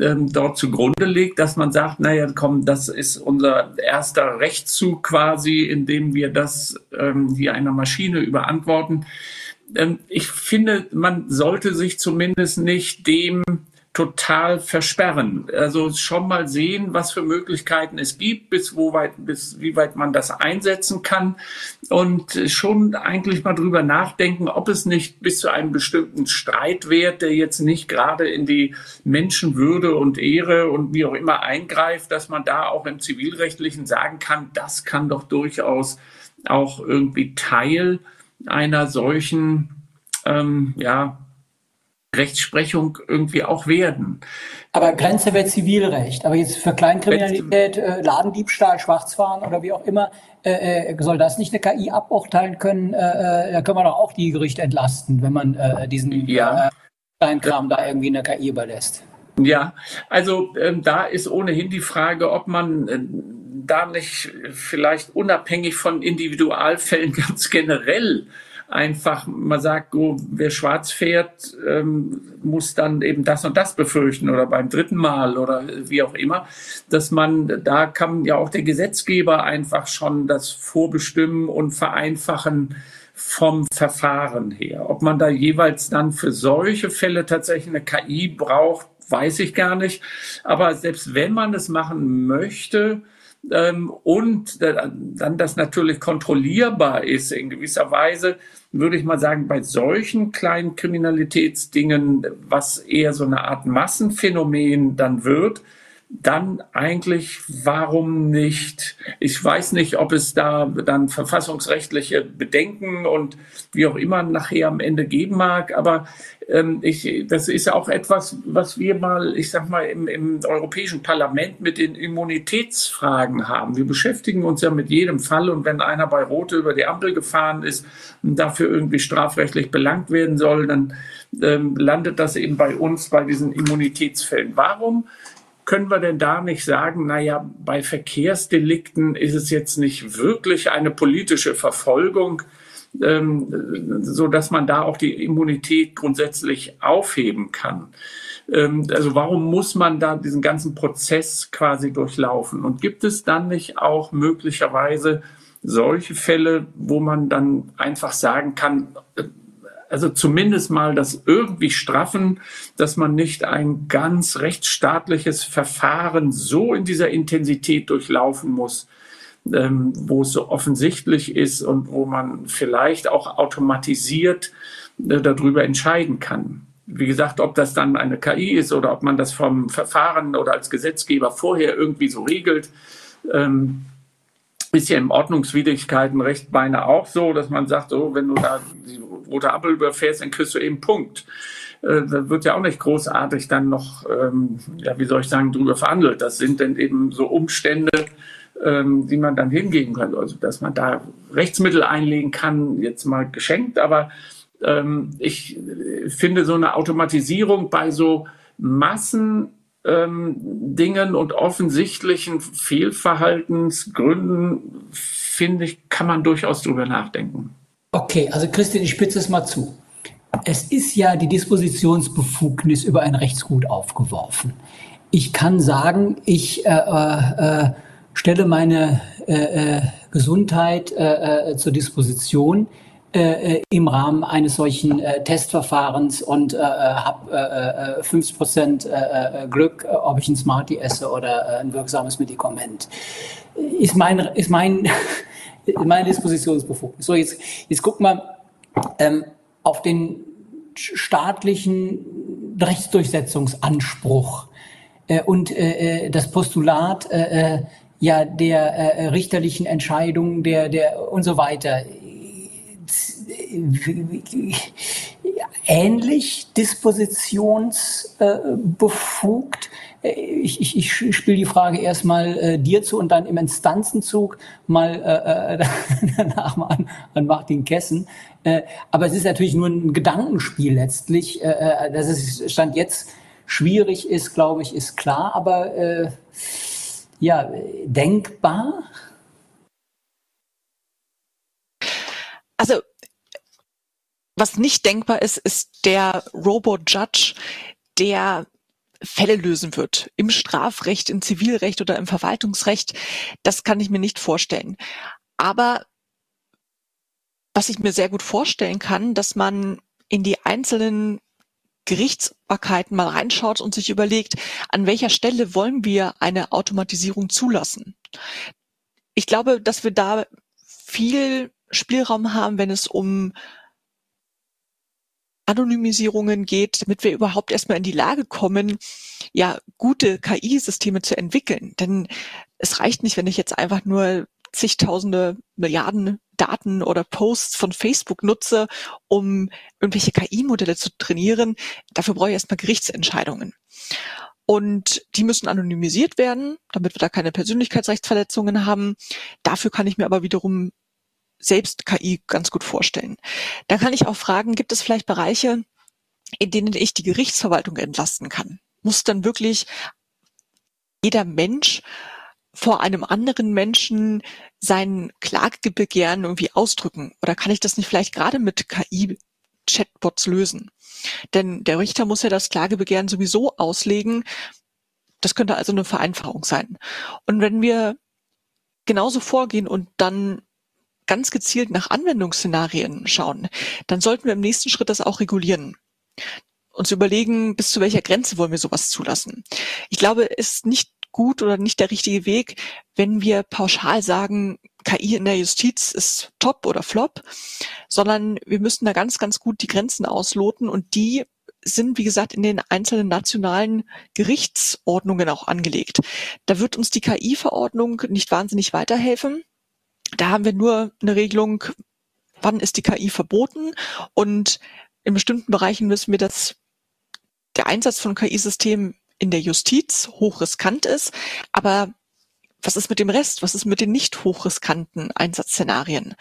E: ähm, dort zugrunde legt, dass man sagt, naja, komm, das ist unser erster Rechtszug quasi, indem wir das ähm, hier einer Maschine überantworten. Ähm, ich finde, man sollte sich zumindest nicht dem total versperren. Also schon mal sehen, was für Möglichkeiten es gibt, bis wo weit, bis wie weit man das einsetzen kann und schon eigentlich mal drüber nachdenken, ob es nicht bis zu einem bestimmten Streitwert, der jetzt nicht gerade in die Menschenwürde und Ehre und wie auch immer eingreift, dass man da auch im zivilrechtlichen sagen kann, das kann doch durchaus auch irgendwie Teil einer solchen ähm, ja, Rechtsprechung irgendwie auch werden.
B: Aber Grenze wäre Zivilrecht. Aber jetzt für Kleinkriminalität, äh, Ladendiebstahl, Schwarzfahren oder wie auch immer, äh, äh soll das nicht eine KI aburteilen können? Äh, äh, da können wir doch auch die Gerichte entlasten, wenn man äh, diesen ja. Kleinkram da irgendwie in der KI überlässt.
E: Ja, also ähm, da ist ohnehin die Frage, ob man da nicht vielleicht unabhängig von Individualfällen ganz generell einfach man sagt, oh, wer schwarz fährt, ähm, muss dann eben das und das befürchten oder beim dritten Mal oder wie auch immer, dass man, da kann ja auch der Gesetzgeber einfach schon das vorbestimmen und vereinfachen vom Verfahren her. Ob man da jeweils dann für solche Fälle tatsächlich eine KI braucht, weiß ich gar nicht. Aber selbst wenn man es machen möchte, und dann das natürlich kontrollierbar ist in gewisser Weise, würde ich mal sagen, bei solchen kleinen Kriminalitätsdingen, was eher so eine Art Massenphänomen dann wird, dann eigentlich, warum nicht? Ich weiß nicht, ob es da dann verfassungsrechtliche Bedenken und wie auch immer nachher am Ende geben mag, aber ähm, ich, das ist auch etwas, was wir mal, ich sag mal, im, im Europäischen Parlament mit den Immunitätsfragen haben. Wir beschäftigen uns ja mit jedem Fall und wenn einer bei Rote über die Ampel gefahren ist und dafür irgendwie strafrechtlich belangt werden soll, dann ähm, landet das eben bei uns bei diesen Immunitätsfällen. Warum können wir denn da nicht sagen, naja, bei Verkehrsdelikten ist es jetzt nicht wirklich eine politische Verfolgung, ähm, so dass man da auch die Immunität grundsätzlich aufheben kann? Ähm, also warum muss man da diesen ganzen Prozess quasi durchlaufen? Und gibt es dann nicht auch möglicherweise solche Fälle, wo man dann einfach sagen kann, also zumindest mal das irgendwie straffen, dass man nicht ein ganz rechtsstaatliches Verfahren so in dieser Intensität durchlaufen muss, ähm, wo es so offensichtlich ist und wo man vielleicht auch automatisiert äh, darüber entscheiden kann. Wie gesagt, ob das dann eine KI ist oder ob man das vom Verfahren oder als Gesetzgeber vorher irgendwie so regelt, ähm, ist ja im Ordnungswidrigkeitenrecht beinahe auch so, dass man sagt, oh, wenn du da die rote Ampel überfährst, dann kriegst du eben Punkt. Äh, da wird ja auch nicht großartig dann noch, ähm, ja, wie soll ich sagen, drüber verhandelt. Das sind dann eben so Umstände, ähm, die man dann hingehen kann. Also, dass man da Rechtsmittel einlegen kann, jetzt mal geschenkt, aber ähm, ich finde so eine Automatisierung bei so Massen ähm, und offensichtlichen Fehlverhaltensgründen, finde ich, kann man durchaus drüber nachdenken.
B: Okay, also Christian, ich spitze es mal zu. Es ist ja die Dispositionsbefugnis über ein Rechtsgut aufgeworfen. Ich kann sagen, ich äh, äh, stelle meine äh, äh Gesundheit äh, äh, zur Disposition äh, äh, im Rahmen eines solchen äh, Testverfahrens und äh, äh habe äh, 50 Prozent äh, Glück, ob ich ein Smartie esse oder ein wirksames Medikament. Ist mein, ist mein, meine Dispositionsbefugnis. So, jetzt, jetzt guck mal ähm, auf den staatlichen Rechtsdurchsetzungsanspruch äh, und äh, das Postulat äh, ja der äh, richterlichen Entscheidung der der und so weiter ähnlich dispositionsbefugt. Ich, ich, ich spiele die Frage erstmal äh, dir zu und dann im Instanzenzug mal äh, äh danach mal an, an Martin Kessen. Äh, aber es ist natürlich nur ein Gedankenspiel letztlich. Äh, äh dass es Stand jetzt schwierig ist, glaube ich, ist klar. Aber äh, ja, denkbar.
C: Also was nicht denkbar ist, ist der Robo-Judge, der Fälle lösen wird. Im Strafrecht, im Zivilrecht oder im Verwaltungsrecht. Das kann ich mir nicht vorstellen. Aber was ich mir sehr gut vorstellen kann, dass man in die einzelnen Gerichtsbarkeiten mal reinschaut und sich überlegt, an welcher Stelle wollen wir eine Automatisierung zulassen. Ich glaube, dass wir da viel Spielraum haben, wenn es um Anonymisierungen geht, damit wir überhaupt erstmal in die Lage kommen, ja, gute KI-Systeme zu entwickeln. Denn es reicht nicht, wenn ich jetzt einfach nur zigtausende Milliarden Daten oder Posts von Facebook nutze, um irgendwelche KI-Modelle zu trainieren. Dafür brauche ich erstmal Gerichtsentscheidungen. Und die müssen anonymisiert werden, damit wir da keine Persönlichkeitsrechtsverletzungen haben. Dafür kann ich mir aber wiederum selbst KI ganz gut vorstellen. Da kann ich auch fragen, gibt es vielleicht Bereiche, in denen ich die Gerichtsverwaltung entlasten kann? Muss dann wirklich jeder Mensch vor einem anderen Menschen sein Klagebegehren irgendwie ausdrücken? Oder kann ich das nicht vielleicht gerade mit KI-Chatbots lösen? Denn der Richter muss ja das Klagebegehren sowieso auslegen. Das könnte also eine Vereinfachung sein. Und wenn wir genauso vorgehen und dann ganz gezielt nach Anwendungsszenarien schauen, dann sollten wir im nächsten Schritt das auch regulieren. Uns überlegen, bis zu welcher Grenze wollen wir sowas zulassen. Ich glaube, es ist nicht gut oder nicht der richtige Weg, wenn wir pauschal sagen, KI in der Justiz ist top oder flop, sondern wir müssen da ganz, ganz gut die Grenzen ausloten und die sind, wie gesagt, in den einzelnen nationalen Gerichtsordnungen auch angelegt. Da wird uns die KI-Verordnung nicht wahnsinnig weiterhelfen. Da haben wir nur eine Regelung, wann ist die KI verboten und in bestimmten Bereichen wissen wir, dass der Einsatz von KI-Systemen in der Justiz hochriskant ist, aber was ist mit dem Rest? Was ist mit den nicht hochriskanten Einsatzszenarien?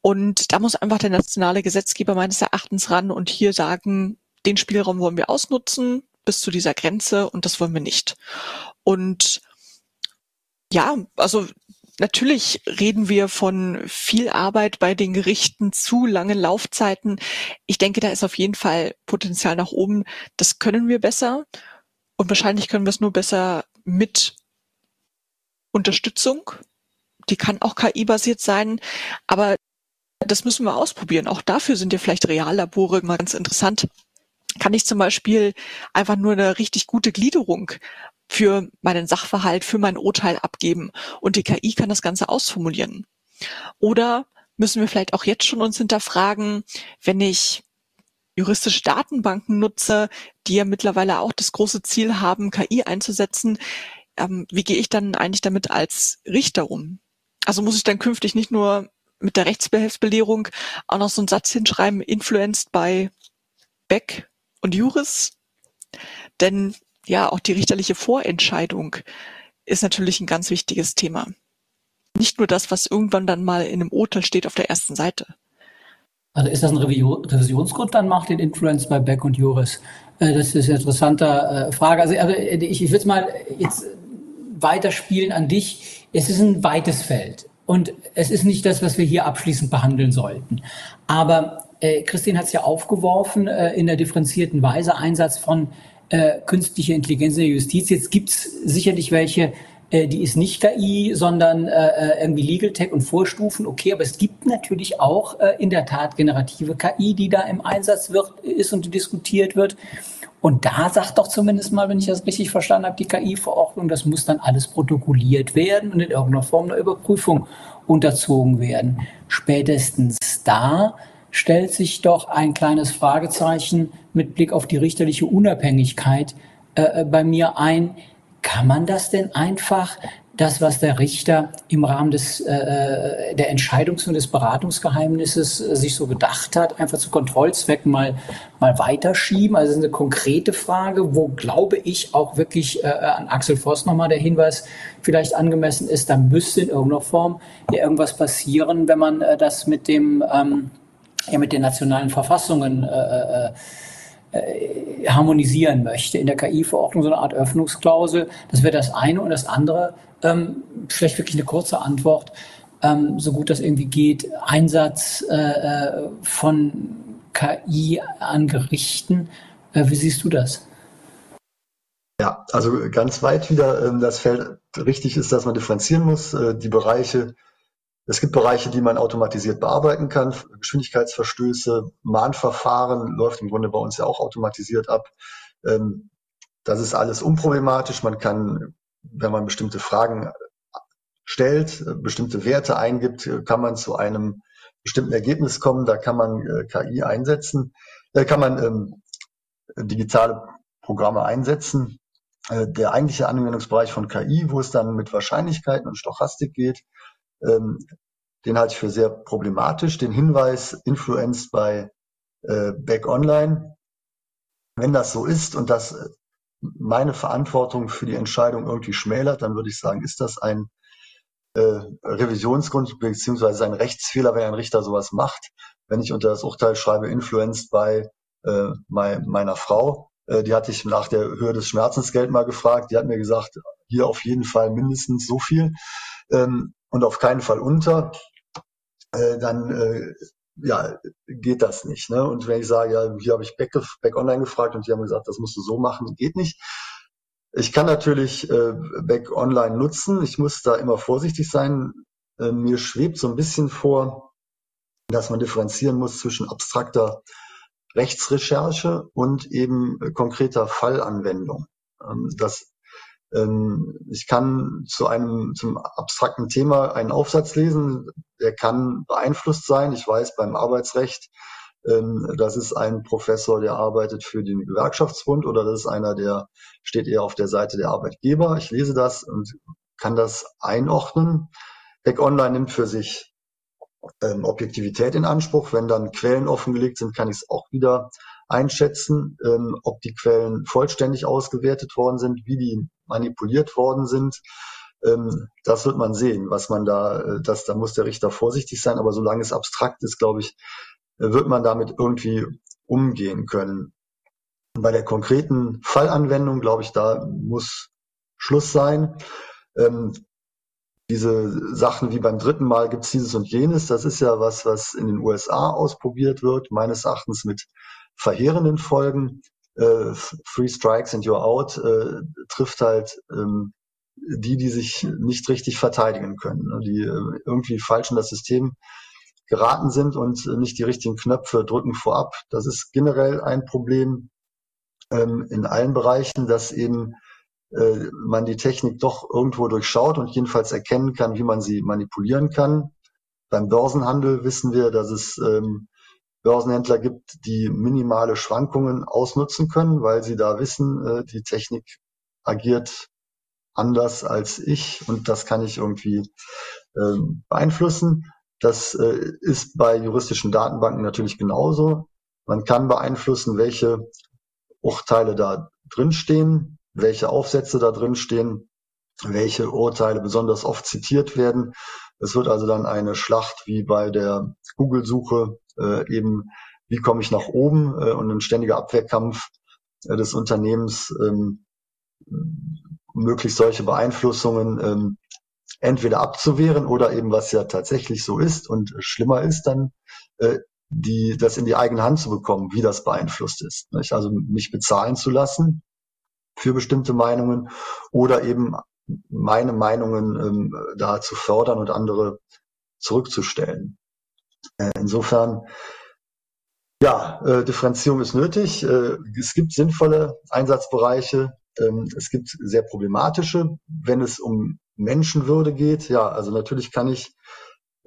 C: Und da muss einfach der nationale Gesetzgeber meines Erachtens ran und hier sagen, den Spielraum wollen wir ausnutzen bis zu dieser Grenze und das wollen wir nicht. Und ja, also Natürlich reden wir von viel Arbeit bei den Gerichten, zu langen Laufzeiten. Ich denke, da ist auf jeden Fall Potenzial nach oben. Das können wir besser. Und wahrscheinlich können wir es nur besser mit Unterstützung. Die kann auch KI-basiert sein. Aber das müssen wir ausprobieren. Auch dafür sind ja vielleicht Reallabore mal ganz interessant. Kann ich zum Beispiel einfach nur eine richtig gute Gliederung für meinen Sachverhalt, für mein Urteil abgeben und die KI kann das Ganze ausformulieren. Oder müssen wir vielleicht auch jetzt schon uns hinterfragen, wenn ich juristische Datenbanken nutze, die ja mittlerweile auch das große Ziel haben, KI einzusetzen, ähm, wie gehe ich dann eigentlich damit als Richter um? Also muss ich dann künftig nicht nur mit der Rechtsbehelfsbelehrung auch noch so einen Satz hinschreiben, influenced by Beck und Juris? Denn ja, auch die richterliche Vorentscheidung ist natürlich ein ganz wichtiges Thema. Nicht nur das, was irgendwann dann mal in einem Urteil steht auf der ersten Seite.
B: Also ist das ein Revisionsgrund dann macht, den Influence bei Beck und Juris? Äh, das ist eine interessante äh, Frage. Also ich, ich will es mal jetzt weiterspielen an dich. Es ist ein weites Feld. Und es ist nicht das, was wir hier abschließend behandeln sollten. Aber äh, Christine hat es ja aufgeworfen äh, in der differenzierten Weise, Einsatz von äh, künstlicher Intelligenz in der Justiz. Jetzt gibt es sicherlich welche, äh, die ist nicht KI, sondern äh, äh, irgendwie Legal Tech und Vorstufen. Okay, aber es gibt natürlich auch äh, in der Tat generative KI, die da im Einsatz wird, ist und diskutiert wird. Und da sagt doch zumindest mal, wenn ich das richtig verstanden habe, die KI-Verordnung, das muss dann alles protokolliert werden und in irgendeiner Form einer Überprüfung unterzogen werden. Spätestens da stellt sich doch ein kleines Fragezeichen mit Blick auf die richterliche Unabhängigkeit äh, bei mir ein. Kann man das denn einfach das, was der Richter im Rahmen des, äh, der Entscheidungs- und des Beratungsgeheimnisses äh, sich so gedacht hat, einfach zu Kontrollzwecken mal, mal weiterschieben. Also eine konkrete Frage, wo glaube ich auch wirklich äh, an Axel Voss nochmal der Hinweis vielleicht angemessen ist, da müsste in irgendeiner Form ja irgendwas passieren, wenn man äh, das mit dem ähm, ja, mit den nationalen Verfassungen äh, äh, äh, harmonisieren möchte. In der KI-Verordnung so eine Art Öffnungsklausel. Das wäre das eine. Und das andere, ähm, vielleicht wirklich eine kurze Antwort, ähm, so gut das irgendwie geht, Einsatz äh, äh von KI an Gerichten. Äh, wie siehst du das?
D: Ja, also ganz weit wieder ähm, das Feld. Richtig ist, dass man differenzieren muss. Die Bereiche es gibt Bereiche, die man automatisiert bearbeiten kann. Geschwindigkeitsverstöße, Mahnverfahren läuft im Grunde bei uns ja auch automatisiert ab. Ähm, das ist alles unproblematisch. Man kann, wenn man bestimmte Fragen stellt, bestimmte Werte eingibt, kann man zu einem bestimmten Ergebnis kommen. Da kann man äh, KI einsetzen, da kann man ähm, digitale Programme einsetzen. Äh, der eigentliche Anwendungsbereich von KI, wo es dann mit Wahrscheinlichkeiten und Stochastik geht, den halte ich für sehr problematisch. Den Hinweis influenced bei äh, Back Online. Wenn das so ist und das äh, meine Verantwortung für die Entscheidung irgendwie schmälert, dann würde ich sagen, ist das ein äh, Revisionsgrund beziehungsweise ein Rechtsfehler, wenn ein Richter sowas macht. Wenn ich unter das Urteil schreibe, influenced bei äh, mein, meiner Frau, äh, die hatte ich nach der Höhe des Schmerzensgeld mal gefragt, die hat mir gesagt, hier auf jeden Fall mindestens so viel. Ähm, und auf keinen Fall unter, äh, dann äh, ja, geht das nicht. Ne? Und wenn ich sage, ja, hier habe ich Back, Back Online gefragt und die haben gesagt, das musst du so machen, geht nicht. Ich kann natürlich äh, Back Online nutzen. Ich muss da immer vorsichtig sein. Äh, mir schwebt so ein bisschen vor, dass man differenzieren muss zwischen abstrakter Rechtsrecherche und eben äh, konkreter Fallanwendung. Ähm, das ich kann zu einem, zum abstrakten Thema einen Aufsatz lesen, der kann beeinflusst sein. Ich weiß beim Arbeitsrecht, ähm, das ist ein Professor, der arbeitet für den Gewerkschaftsbund oder das ist einer, der steht eher auf der Seite der Arbeitgeber. Ich lese das und kann das einordnen. Back Online nimmt für sich ähm, Objektivität in Anspruch. Wenn dann Quellen offengelegt sind, kann ich es auch wieder einschätzen, ähm, ob die Quellen vollständig ausgewertet worden sind, wie die manipuliert worden sind. Ähm, das wird man sehen, was man da, äh, das, da muss der Richter vorsichtig sein, aber solange es abstrakt ist, glaube ich, äh, wird man damit irgendwie umgehen können. Bei der konkreten Fallanwendung, glaube ich, da muss Schluss sein. Ähm, diese Sachen wie beim dritten Mal gibt es dieses und jenes, das ist ja was, was in den USA ausprobiert wird, meines Erachtens mit verheerenden Folgen. Äh, Three Strikes and You're Out äh, trifft halt ähm, die, die sich nicht richtig verteidigen können, ne? die äh, irgendwie falsch in das System geraten sind und nicht die richtigen Knöpfe drücken vorab. Das ist generell ein Problem. ähm, in allen Bereichen, dass eben äh, man die Technik doch irgendwo durchschaut und jedenfalls erkennen kann, wie man sie manipulieren kann. Beim Börsenhandel wissen wir, dass es ähm, Börsenhändler gibt, die minimale Schwankungen ausnutzen können, weil sie da wissen, äh, die Technik agiert anders als ich und das kann ich irgendwie äh, beeinflussen. Das äh, ist bei juristischen Datenbanken natürlich genauso. Man kann beeinflussen, welche Urteile da drinstehen, welche Aufsätze da drinstehen, welche Urteile besonders oft zitiert werden. Es wird also dann eine Schlacht wie bei der Google-Suche äh, eben, wie komme ich nach oben äh, und ein ständiger Abwehrkampf äh, des Unternehmens, ähm, möglichst solche Beeinflussungen ähm, entweder abzuwehren oder eben, was ja tatsächlich so ist und schlimmer ist, dann äh, die, das in die eigene Hand zu bekommen, wie das beeinflusst ist. Nicht? Also mich bezahlen zu lassen für bestimmte Meinungen oder eben meine Meinungen ähm, da zu fördern und andere zurückzustellen. Äh, insofern, ja, äh, Differenzierung ist nötig. Äh, es gibt sinnvolle Einsatzbereiche. Ähm, es gibt sehr problematische, wenn es um Menschenwürde geht. Ja, also natürlich kann ich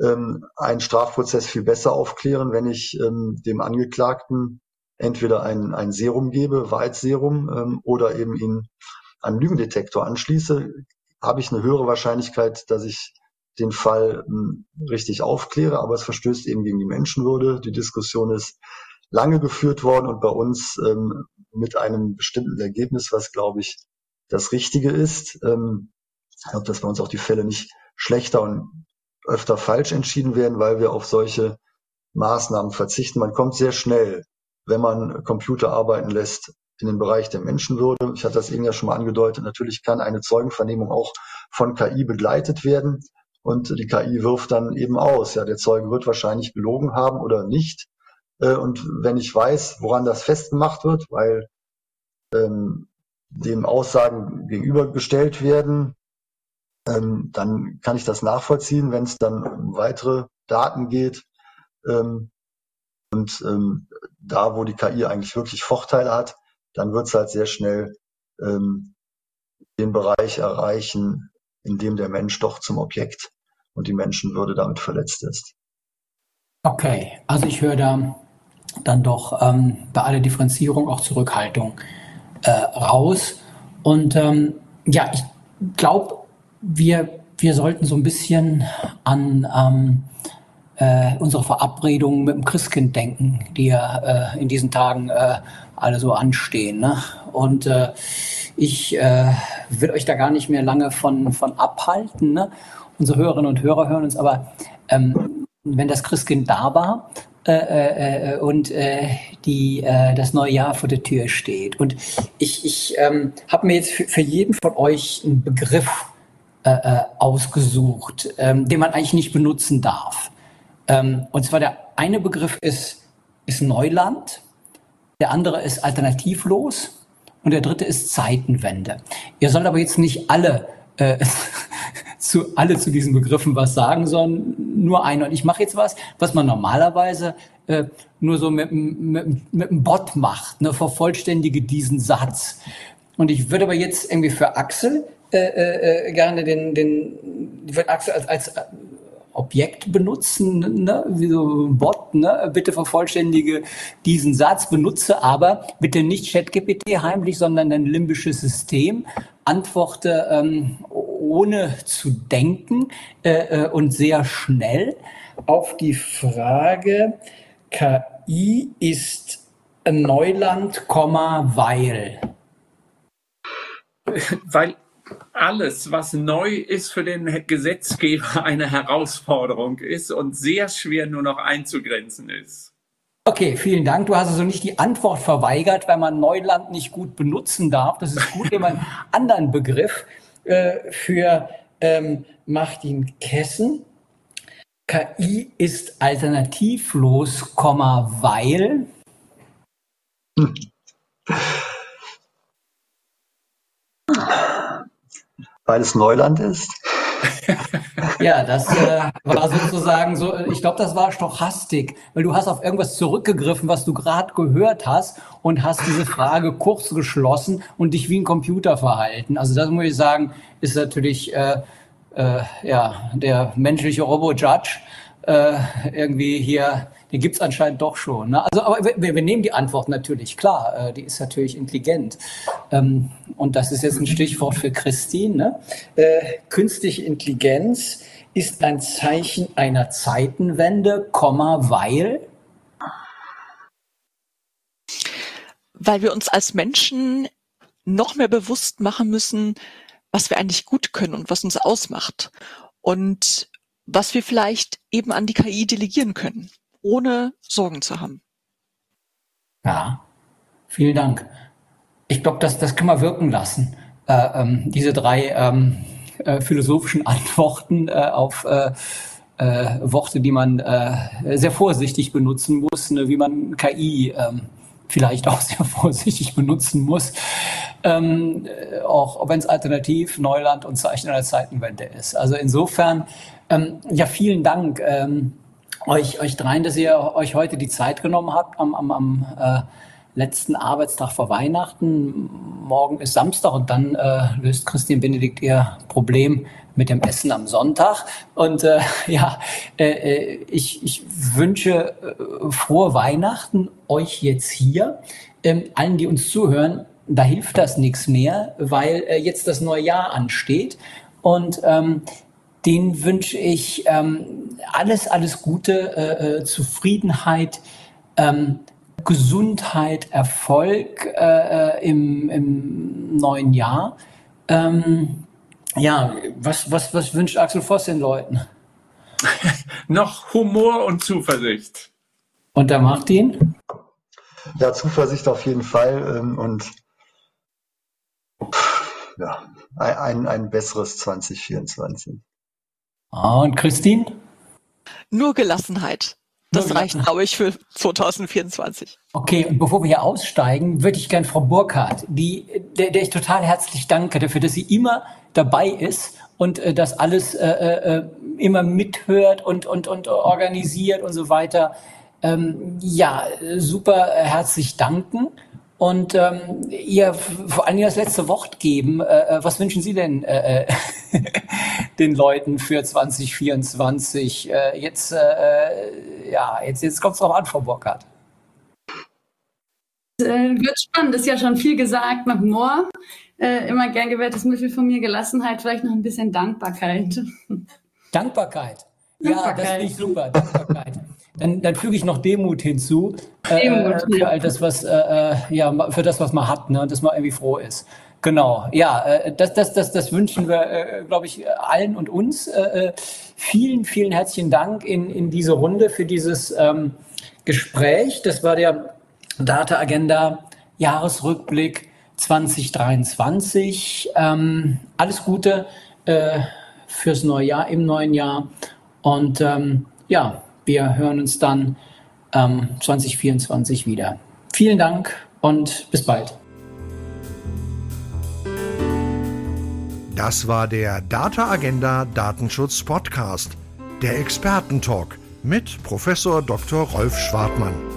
D: ähm, einen Strafprozess viel besser aufklären, wenn ich ähm, dem Angeklagten entweder ein, ein Serum gebe, Wahrheitsserum, ähm, oder eben ihn an Lügendetektor anschließe, habe ich eine höhere Wahrscheinlichkeit, dass ich den Fall ähm, richtig aufkläre, aber es verstößt eben gegen die Menschenwürde. Die Diskussion ist lange geführt worden und bei uns ähm, mit einem bestimmten Ergebnis, was, glaube ich, das Richtige ist. Ähm, ich glaube, dass bei uns auch die Fälle nicht schlechter und öfter falsch entschieden werden, weil wir auf solche Maßnahmen verzichten. Man kommt sehr schnell, wenn man Computer arbeiten lässt, in den Bereich der Menschenwürde. Ich hatte das eben ja schon mal angedeutet. Natürlich kann eine Zeugenvernehmung auch von KI begleitet werden. Und die KI wirft dann eben aus, ja, der Zeuge wird wahrscheinlich belogen haben oder nicht. Äh, und wenn ich weiß, woran das festgemacht wird, weil ähm, dem Aussagen gegenübergestellt werden, ähm, dann kann ich das nachvollziehen, wenn es dann um weitere Daten geht. Ähm, und ähm, da, wo die KI eigentlich wirklich Vorteile hat, dann wird es halt sehr schnell ähm, den Bereich erreichen, in dem der Mensch doch zum Objekt und die Menschenwürde damit verletzt ist.
B: Okay, also ich höre da dann doch ähm, bei aller Differenzierung auch Zurückhaltung äh, raus. Und ähm, ja, ich glaube, wir, wir sollten so ein bisschen an ähm, äh, unsere Verabredungen mit dem Christkind denken, die ja äh, in diesen Tagen äh, alle so anstehen. Ne? Und äh, ich äh, will euch da gar nicht mehr lange von, von abhalten. Ne? Unsere Hörerinnen und Hörer hören uns aber, ähm, wenn das Christkind da war, äh, äh, äh und äh, die, äh, das neue Jahr vor der Tür steht. Und ich, ich ähm, habe mir jetzt für, für jeden von euch einen Begriff äh, ausgesucht, ähm, den man eigentlich nicht benutzen darf. Ähm, und zwar der eine Begriff ist, ist Neuland, der andere ist alternativlos und der dritte ist Zeitenwende. Ihr sollt aber jetzt nicht alle äh, zu alle zu diesen Begriffen was sagen, sondern nur einer. Und ich mache jetzt was, was man normalerweise äh, nur so mit, mit, mit einem Bot macht, ne, vervollständige diesen Satz. Und ich würde aber jetzt irgendwie für Axel äh, äh, äh, gerne den, den, ich würde Axel als, als Objekt benutzen, ne? wie so ein Bot, ne? bitte vervollständige diesen Satz, benutze aber bitte nicht ChatGPT heimlich, sondern ein limbisches System, antworte ähm, ohne zu denken äh, äh und sehr schnell auf die Frage, KI ist Neuland, weil.
E: Weil alles, was neu ist für den Gesetzgeber, eine Herausforderung ist und sehr schwer nur noch einzugrenzen ist.
B: Okay, vielen Dank. Du hast also nicht die Antwort verweigert, weil man Neuland nicht gut benutzen darf. Das ist gut, wenn man einen anderen Begriff äh, für ähm, Martin Kessen. KI ist alternativlos, weil.
D: Weil es Neuland ist?
B: ja, das äh, war sozusagen so, ich glaube, das war Stochastik, weil du hast auf irgendwas zurückgegriffen, was du gerade gehört hast und hast diese Frage kurz geschlossen und dich wie ein Computer verhalten. Also das muss ich sagen, ist natürlich äh, äh, ja der menschliche Robo-Judge äh, irgendwie hier den gibt's anscheinend doch schon. Ne? Also, aber wir, wir, nehmen die Antwort natürlich, klar, äh, die ist natürlich intelligent. Ähm, und das ist jetzt ein Stichwort für Christine. Ne? Äh, künstliche Intelligenz ist ein Zeichen einer Zeitenwende, Komma, weil?
C: Weil wir uns als Menschen noch mehr bewusst machen müssen, was wir eigentlich gut können und was uns ausmacht. Und was wir vielleicht eben an die KI delegieren können ohne Sorgen zu haben.
B: Ja, vielen Dank. Ich glaube, das, das kann man wirken lassen. Äh, ähm, diese drei ähm, äh, philosophischen Antworten äh, auf äh, äh, Worte, die man äh, sehr vorsichtig benutzen muss, ne, wie man KI ähm, vielleicht auch sehr vorsichtig benutzen muss, ähm, auch wenn es alternativ Neuland und Zeichen einer Zeitenwende ist. Also insofern, ähm, ja, vielen Dank. Ähm, euch, euch dreien, dass ihr euch heute die Zeit genommen habt am, am, am äh, letzten Arbeitstag vor Weihnachten. Morgen ist Samstag und dann äh, löst Christian Benedikt ihr Problem mit dem Essen am Sonntag. Und äh, ja, äh, äh, ich, ich wünsche äh, frohe Weihnachten euch jetzt hier. Ähm, allen, die uns zuhören, da hilft das nichts mehr, weil äh, jetzt das neue Jahr ansteht. Und ähm, den wünsche ich ähm, alles, alles Gute, äh, äh, Zufriedenheit, ähm, Gesundheit, Erfolg äh, äh, im, im neuen Jahr. Ähm, ja, was, was, was wünscht Axel Voss den Leuten?
E: Noch Humor und Zuversicht.
B: Und der Martin?
D: Ja, Zuversicht auf jeden Fall ähm, und ja, ein, ein besseres 2024.
B: Ah, und Christine?
C: Nur Gelassenheit. Das reicht, glaube ich, für 2024.
B: Okay, und bevor wir hier aussteigen, würde ich gerne Frau Burkhardt, die, der, der ich total herzlich danke dafür, dass sie immer dabei ist und äh, das alles äh, äh, immer mithört und, und, und organisiert und so weiter. Ähm, ja, super herzlich danken und ähm, ihr vor allem das letzte Wort geben. Äh, äh was wünschen Sie denn äh, äh den Leuten für 2024? Äh, jetzt, äh, ja, jetzt, jetzt kommt es drauf an, Frau Burkhardt.
F: Wird spannend, ist ja schon viel gesagt nach. Äh, immer gern gewährtes Mittel von mir, Gelassenheit, vielleicht noch ein bisschen Dankbarkeit.
B: Dankbarkeit. Ja, das finde ich super. Dankbarkeit. Dann, dann füge ich noch Demut hinzu. Äh, Demut, äh, für all das, was, äh, äh, ja, für das, was man hat, ne, dass man irgendwie froh ist. Genau, ja, äh, das, das, das, das wünschen wir, äh, glaube ich, allen und uns. Äh, vielen, vielen herzlichen Dank in, in diese Runde für dieses ähm, Gespräch. Das war der Data Agenda Jahresrückblick 2023. Ähm, alles Gute äh, fürs neue Jahr, im neuen Jahr. Und ähm, ja, wir hören uns dann ähm, 2024 wieder. Vielen Dank und bis bald.
A: Das war der Data Agenda Datenschutz Podcast, der Expertentalk mit Professor Dr. Rolf Schwartmann.